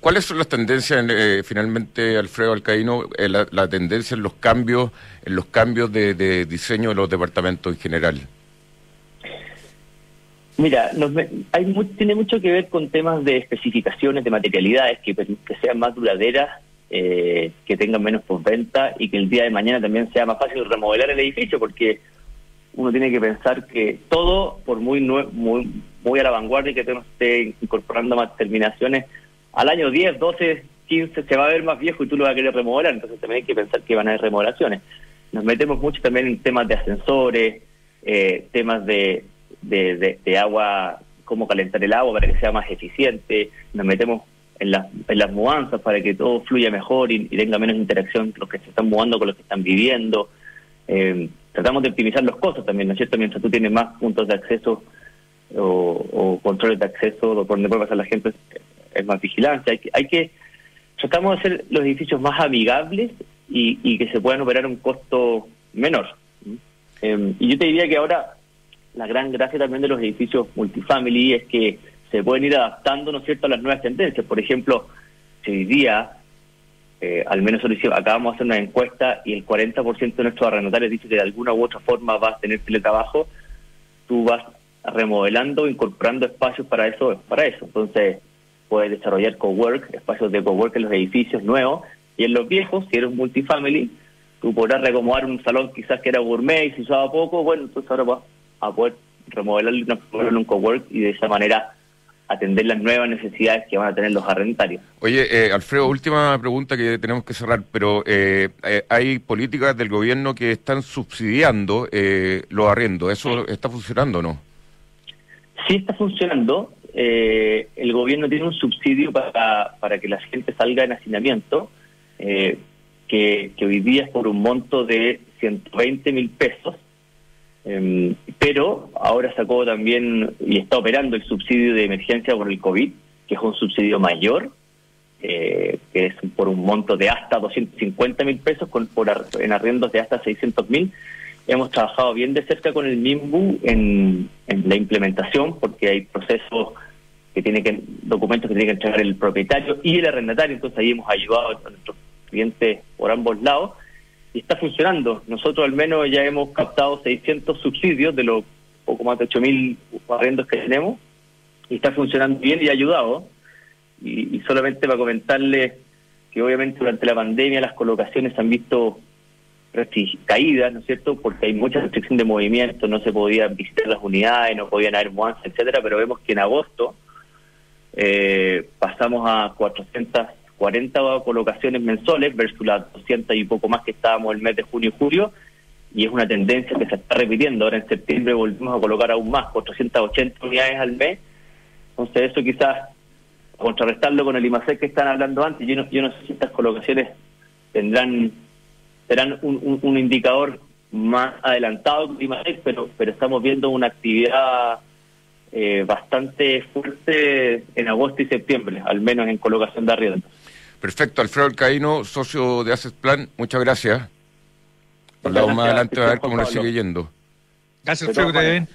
¿Cuáles son las tendencias, eh, finalmente, Alfredo Alcaíno, eh, la, tendencia en los cambios, en los cambios de, diseño de los departamentos en general? Mira, hay tiene mucho que ver con temas de especificaciones, de materialidades que, que sean más duraderas, eh, que tengan menos postventa y que el día de mañana también sea más fácil remodelar el edificio, porque uno tiene que pensar que todo, por muy muy, muy a la vanguardia que esté incorporando más terminaciones, al año 10, 12, 15 se va a ver más viejo y tú lo vas a querer remodelar, entonces también hay que pensar que van a haber remodelaciones. Nos metemos mucho también en temas de ascensores, eh, temas de, de, agua, cómo calentar el agua para que sea más eficiente, nos metemos en, las en las mudanzas para que todo fluya mejor y, tenga menos interacción los que se están mudando con los que están viviendo. Eh, tratamos de optimizar los costos también, ¿no es cierto? Mientras tú tienes más puntos de acceso o, o controles de acceso por donde puede pasar la gente, es más vigilancia. Hay que, hay que tratamos de hacer los edificios más amigables y, que se puedan operar a un costo menor. Em, y yo te diría que ahora la gran gracia también de los edificios multifamily es que se pueden ir adaptando, ¿no es cierto?, a las nuevas tendencias. Por ejemplo, si hoy día, eh, al menos acabamos de hacer una encuesta y el 40% de nuestros arrendatarios dice que de alguna u otra forma vas a tener teletrabajo, tú vas remodelando, incorporando espacios para eso, para eso. Entonces, puedes desarrollar cowork, espacios de cowork en los edificios nuevos, y en los viejos, si eres multifamily, tú podrás reacomodar un salón quizás que era gourmet y se usaba poco, bueno, entonces ahora vas a poder remodelarlo en un cowork y de esa manera atender las nuevas necesidades que van a tener los arrendarios. Oye, eh, Alfredo, última pregunta que tenemos que cerrar, pero eh, eh, hay políticas del gobierno que están subsidiando los arriendos, ¿eso está funcionando o no? Sí está funcionando, eh, el gobierno tiene un subsidio para, para que la gente salga en hacinamiento, eh, que, hoy día es por un monto de 120 mil pesos, em, pero ahora sacó también y está operando el subsidio de emergencia por el COVID, que es un subsidio mayor, eh, que es por un monto de hasta 250 mil pesos con, por, en arriendos de hasta 600 mil. Hemos trabajado bien de cerca con el MIMBU en, en la implementación porque hay procesos que tiene que documentos que tiene que entregar el propietario y el arrendatario, entonces ahí hemos ayudado a nuestros clientes por ambos lados y está funcionando. Nosotros al menos ya hemos captado 600 subsidios de los poco más de 8.000 arrendos que tenemos y está funcionando bien y ha ayudado. Y, solamente para comentarle que obviamente durante la pandemia las colocaciones han visto caídas, ¿no es cierto? Porque hay mucha restricción de movimiento, no se podían visitar las unidades, no podían haber mudanzas, etcétera, pero vemos que en agosto eh, pasamos a 440 colocaciones mensuales versus las 200 y poco más que estábamos el mes de junio y julio, y es una tendencia que se está repitiendo. Ahora en septiembre volvimos a colocar aún más, 480 unidades al mes. Entonces eso quizás, contrarrestarlo con el IMASEC que están hablando antes, yo no, yo no sé si estas colocaciones tendrán serán un, un, indicador más adelantado que pero, pero estamos viendo una actividad eh, bastante fuerte en agosto y septiembre, al menos en colocación de arriendos. Perfecto, Alfredo Alcaíno, socio de Asset Plan, muchas gracias. Hablamos más adelante a ver cómo le sigue yendo. Gracias, Alfredo.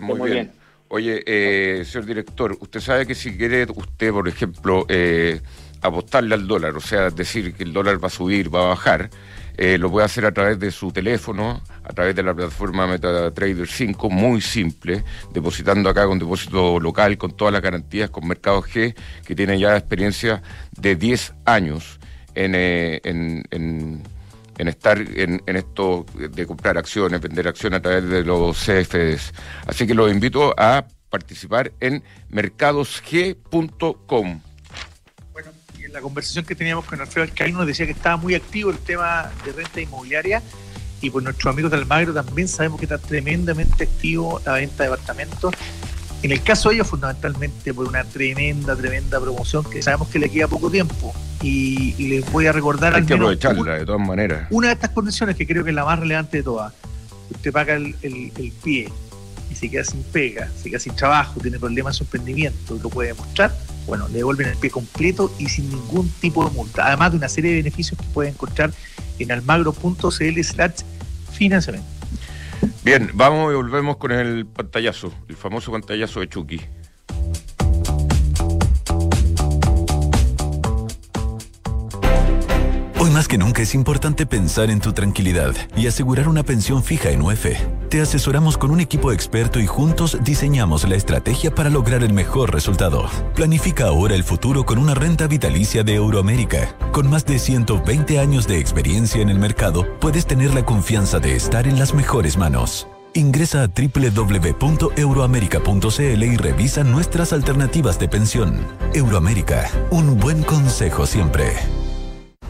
Muy, bien. Oye, eh, señor director, usted sabe que si quiere usted, por ejemplo, eh, apostarle al dólar, o sea, decir que el dólar va a subir, va a bajar, eh, lo puede hacer a través de su teléfono, a través de la plataforma MetaTrader 5, muy simple, depositando acá con depósito local, con todas las garantías, con Mercado G, que tiene ya experiencia de 10 años en, eh, en, estar en, esto de comprar acciones, vender acciones a través de los CFDs. Así que los invito a participar en mercadosg.com la conversación que teníamos con Alfredo Alcaíno nos decía que estaba muy activo el tema de renta inmobiliaria y por nuestros amigos del Almagro también sabemos que está tremendamente activo la venta de departamentos. En el caso de ellos, fundamentalmente por una tremenda, tremenda promoción que sabemos que le queda poco tiempo. Y, les voy a recordar. Hay que aprovecharla de todas maneras. Una de estas condiciones que creo que es la más relevante de todas. Usted paga el, el pie y se queda sin pega, se queda sin trabajo, tiene problemas de emprendimiento y lo puede demostrar bueno, le devuelven el pie completo y sin ningún tipo de multa. Además de una serie de beneficios que puede encontrar en almagro.cl slash financiamiento. Bien, vamos y volvemos con el pantallazo, el famoso pantallazo de Chucky. Hoy más que nunca es importante pensar en tu tranquilidad y asegurar una pensión fija en UEF. Te asesoramos con un equipo experto y juntos diseñamos la estrategia para lograr el mejor resultado. Planifica ahora el futuro con una renta vitalicia de Euroamérica. Con más de 120 años de experiencia en el mercado, puedes tener la confianza de estar en las mejores manos. Ingresa a www.euroamerica.cl y revisa nuestras alternativas de pensión. Euroamérica, un buen consejo siempre.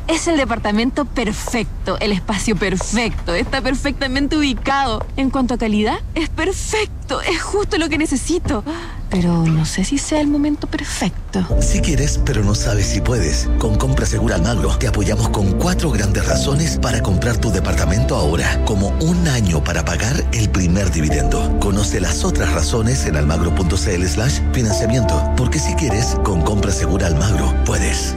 Es el departamento perfecto, el espacio perfecto, está perfectamente ubicado. En cuanto a calidad, es perfecto, es justo lo que necesito. Pero no sé si sea el momento perfecto. Si quieres, pero no sabes si puedes. Con Compra Segura Almagro te apoyamos con cuatro grandes razones para comprar tu departamento ahora, como un año para pagar el primer dividendo. Conoce las otras razones en almagro.cl slash financiamiento. Porque si quieres, con Compra Segura Almagro, puedes.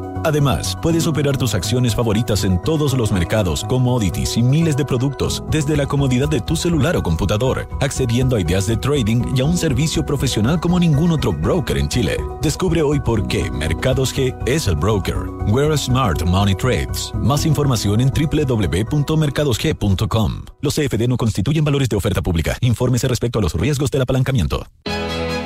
Además, puedes operar tus acciones favoritas en todos los mercados, commodities y miles de productos desde la comodidad de tu celular o computador, accediendo a ideas de trading y a un servicio profesional como ningún otro broker en Chile. Descubre hoy por qué Mercados G es el broker. Where Smart Money Trades. Más información en www.mercadosg.com. Los CFD no constituyen valores de oferta pública. Infórmese respecto a los riesgos del apalancamiento.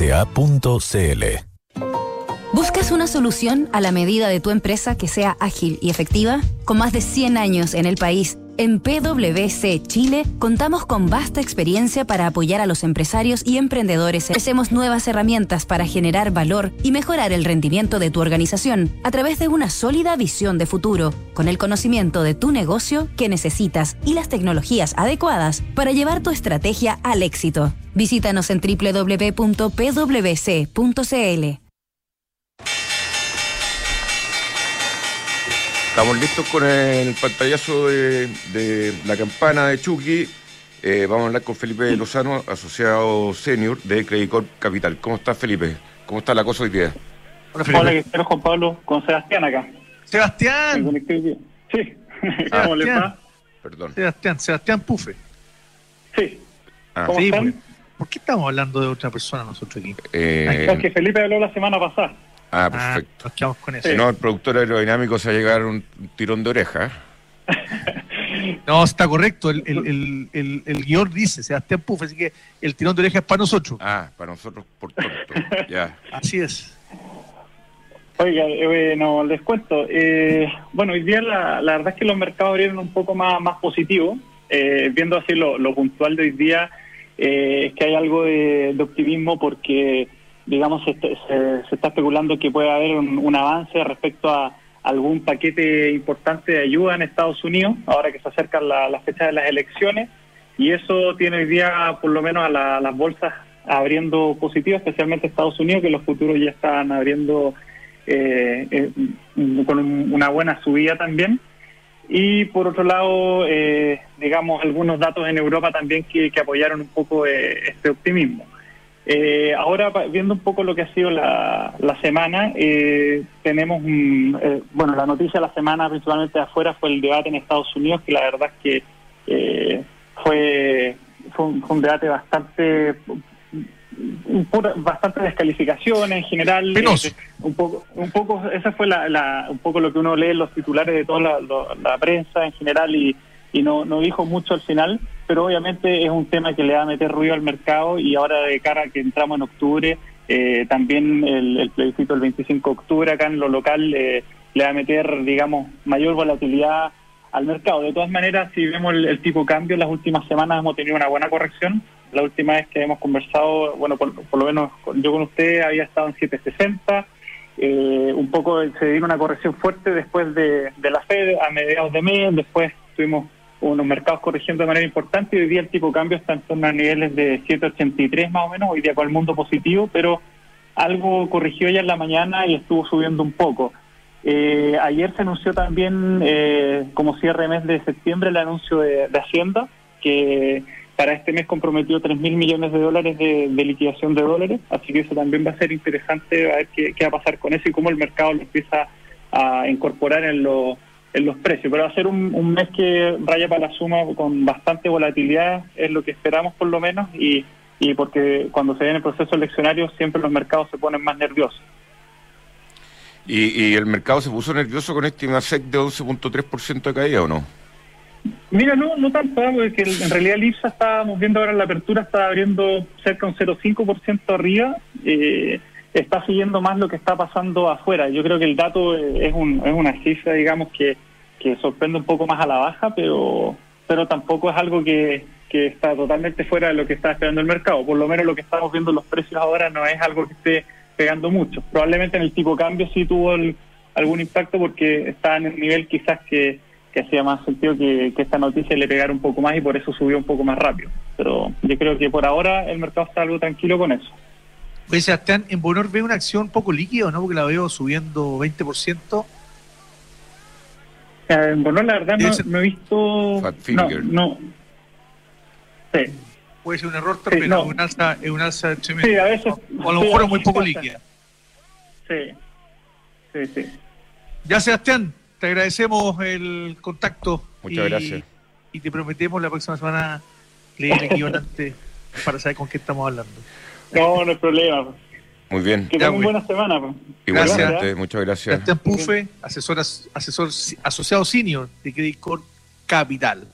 www.independencia-medio ¿Buscas una solución a la medida de tu empresa que sea ágil y efectiva? Con más de 100 años en el país, en PwC Chile contamos con vasta experiencia para apoyar a los empresarios y emprendedores. Ofrecemos nuevas herramientas para generar valor y mejorar el rendimiento de tu organización a través de una sólida visión de futuro, con el conocimiento de tu negocio que necesitas y las tecnologías adecuadas para llevar tu estrategia al éxito. Visítanos en www.pwc.cl. Estamos listos con el pantallazo de, la campana de Chucky. Eh, vamos a hablar con Felipe Lozano, asociado senior de Credit Capital. ¿Cómo está Felipe? ¿Cómo está la cosa hoy día? Hola, Juan Pablo, con Sebastián acá. Sebastián. Sí. (laughs) ¿Cómo le va? Perdón. Sebastián, Sebastián Pufe. Sí. Ah. ¿Cómo están? ¿Por qué estamos hablando de otra persona nosotros aquí? Eh... que Felipe habló la semana pasada. Ah, ah perfecto. nos quedamos con eso. no, el productor aerodinámico se va a llegar un, tirón de oreja. (laughs) No, está correcto. El, el, el, el, el guion dice Sebastián Puf, así que el tirón de oreja es para nosotros. Ah, para nosotros por tonto. (laughs) ya. Así es. Oiga, eh, no, les cuento. Eh, bueno, hoy día la, la, verdad es que los mercados abrieron un poco más, más positivos. Eh, viendo así lo, lo, puntual de hoy día, eh, es que hay algo de, de optimismo porque, digamos, se, se, está especulando que puede haber un, un avance respecto a algún paquete importante de ayuda en Estados Unidos, ahora que se acercan la, la fecha de las elecciones, y eso tiene hoy día por lo menos a la, las bolsas abriendo positivo, especialmente Estados Unidos, que los futuros ya están abriendo eh, eh, con una buena subida también. Y por otro lado, eh, digamos, algunos datos en Europa también que, que apoyaron un poco eh, este optimismo. Eh, ahora, viendo un poco lo que ha sido la, la semana, eh, tenemos, un, eh, bueno, la noticia de la semana principalmente de afuera fue el debate en Estados Unidos, que la verdad es que eh, fue, fue un, fue, un, debate bastante bastante descalificación en general eh, un poco un poco esa fue la, la, un poco lo que uno lee en los titulares de toda la, la, la prensa en general y, y no, no dijo mucho al final pero obviamente es un tema que le va a meter ruido al mercado y ahora de cara a que entramos en octubre eh, también el, el, plebiscito del 25 de octubre acá en lo local eh, le va a meter digamos mayor volatilidad al mercado. De todas maneras, si vemos el, el tipo de cambio, en las últimas semanas hemos tenido una buena corrección. La última vez que hemos conversado, bueno, por, por lo menos yo con usted había estado en 760. Eh, un poco se dio una corrección fuerte después de, de la Fed a mediados de mes. Después tuvimos unos mercados corrigiendo de manera importante hoy día el tipo de cambio está en torno a niveles de 783 más o menos, hoy día con el mundo positivo, pero algo corrigió ya en la mañana y estuvo subiendo un poco. Eh, ayer se anunció también, eh, como cierre mes de septiembre, el anuncio de, Hacienda, que para este mes comprometió 3 mil millones de dólares de, liquidación de dólares, así que eso también va a ser interesante a ver qué, qué va a pasar con eso y cómo el mercado lo empieza a incorporar en, lo, en los precios. Pero va a ser un, un mes que raya para la suma con bastante volatilidad, es lo que esperamos por lo menos, y, y porque cuando se viene el proceso eleccionario siempre los mercados se ponen más nerviosos. ¿Y, ¿Y, el mercado se puso nervioso con este IMASEC de 11.3% de caída o no? Mira, no, no tanto, porque en realidad el IPSA estábamos viendo ahora en la apertura, está abriendo cerca de un 0,5% arriba, eh, está siguiendo más lo que está pasando afuera. Yo creo que el dato es, un, es una cifra, digamos, que, que sorprende un poco más a la baja, pero, pero tampoco es algo que, que está totalmente fuera de lo que está esperando el mercado. Por lo menos lo que estamos viendo en los precios ahora no es algo que esté pegando mucho. Probablemente en el tipo cambio sí tuvo algún impacto porque está en el nivel quizás que, que hacía más sentido que, que, esta noticia le pegara un poco más y por eso subió un poco más rápido. Pero yo creo que por ahora el mercado está algo tranquilo con eso. Oye, Sebastián, en Bonor ve una acción poco líquida, ¿no? Porque la veo subiendo 20%. Eh, en Bonor la verdad no, no, he visto... No, no. Sí puede ser un error, pero sí, no. un alza, es un alza tremenda. Sí, a veces. O a lo mejor es muy poco líquida. Sí, sí, sí. Ya, Sebastián, te agradecemos el contacto. Muchas y, gracias. Y te prometemos la próxima semana leer el equivalente para saber con qué estamos hablando. No, no hay problema. Muy bien. Que tengan buena semana. Igualmente, gracias. muchas gracias. Sebastián Pufe, asesor, asesor asociado senior de Credit Corp Capital.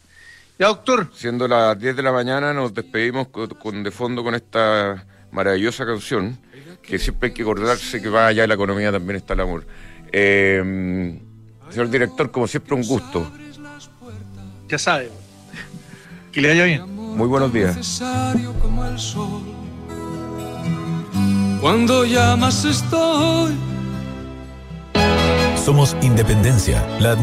Ya, doctor. Siendo las 10 de la mañana, nos despedimos con, con, de fondo con esta maravillosa canción, que siempre hay que acordarse que va allá en la economía también está el amor. Eh, señor director, como siempre, un gusto. Ya sabe. Que le vaya bien. Muy buenos días. Cuando llamas estoy. Somos Independencia, la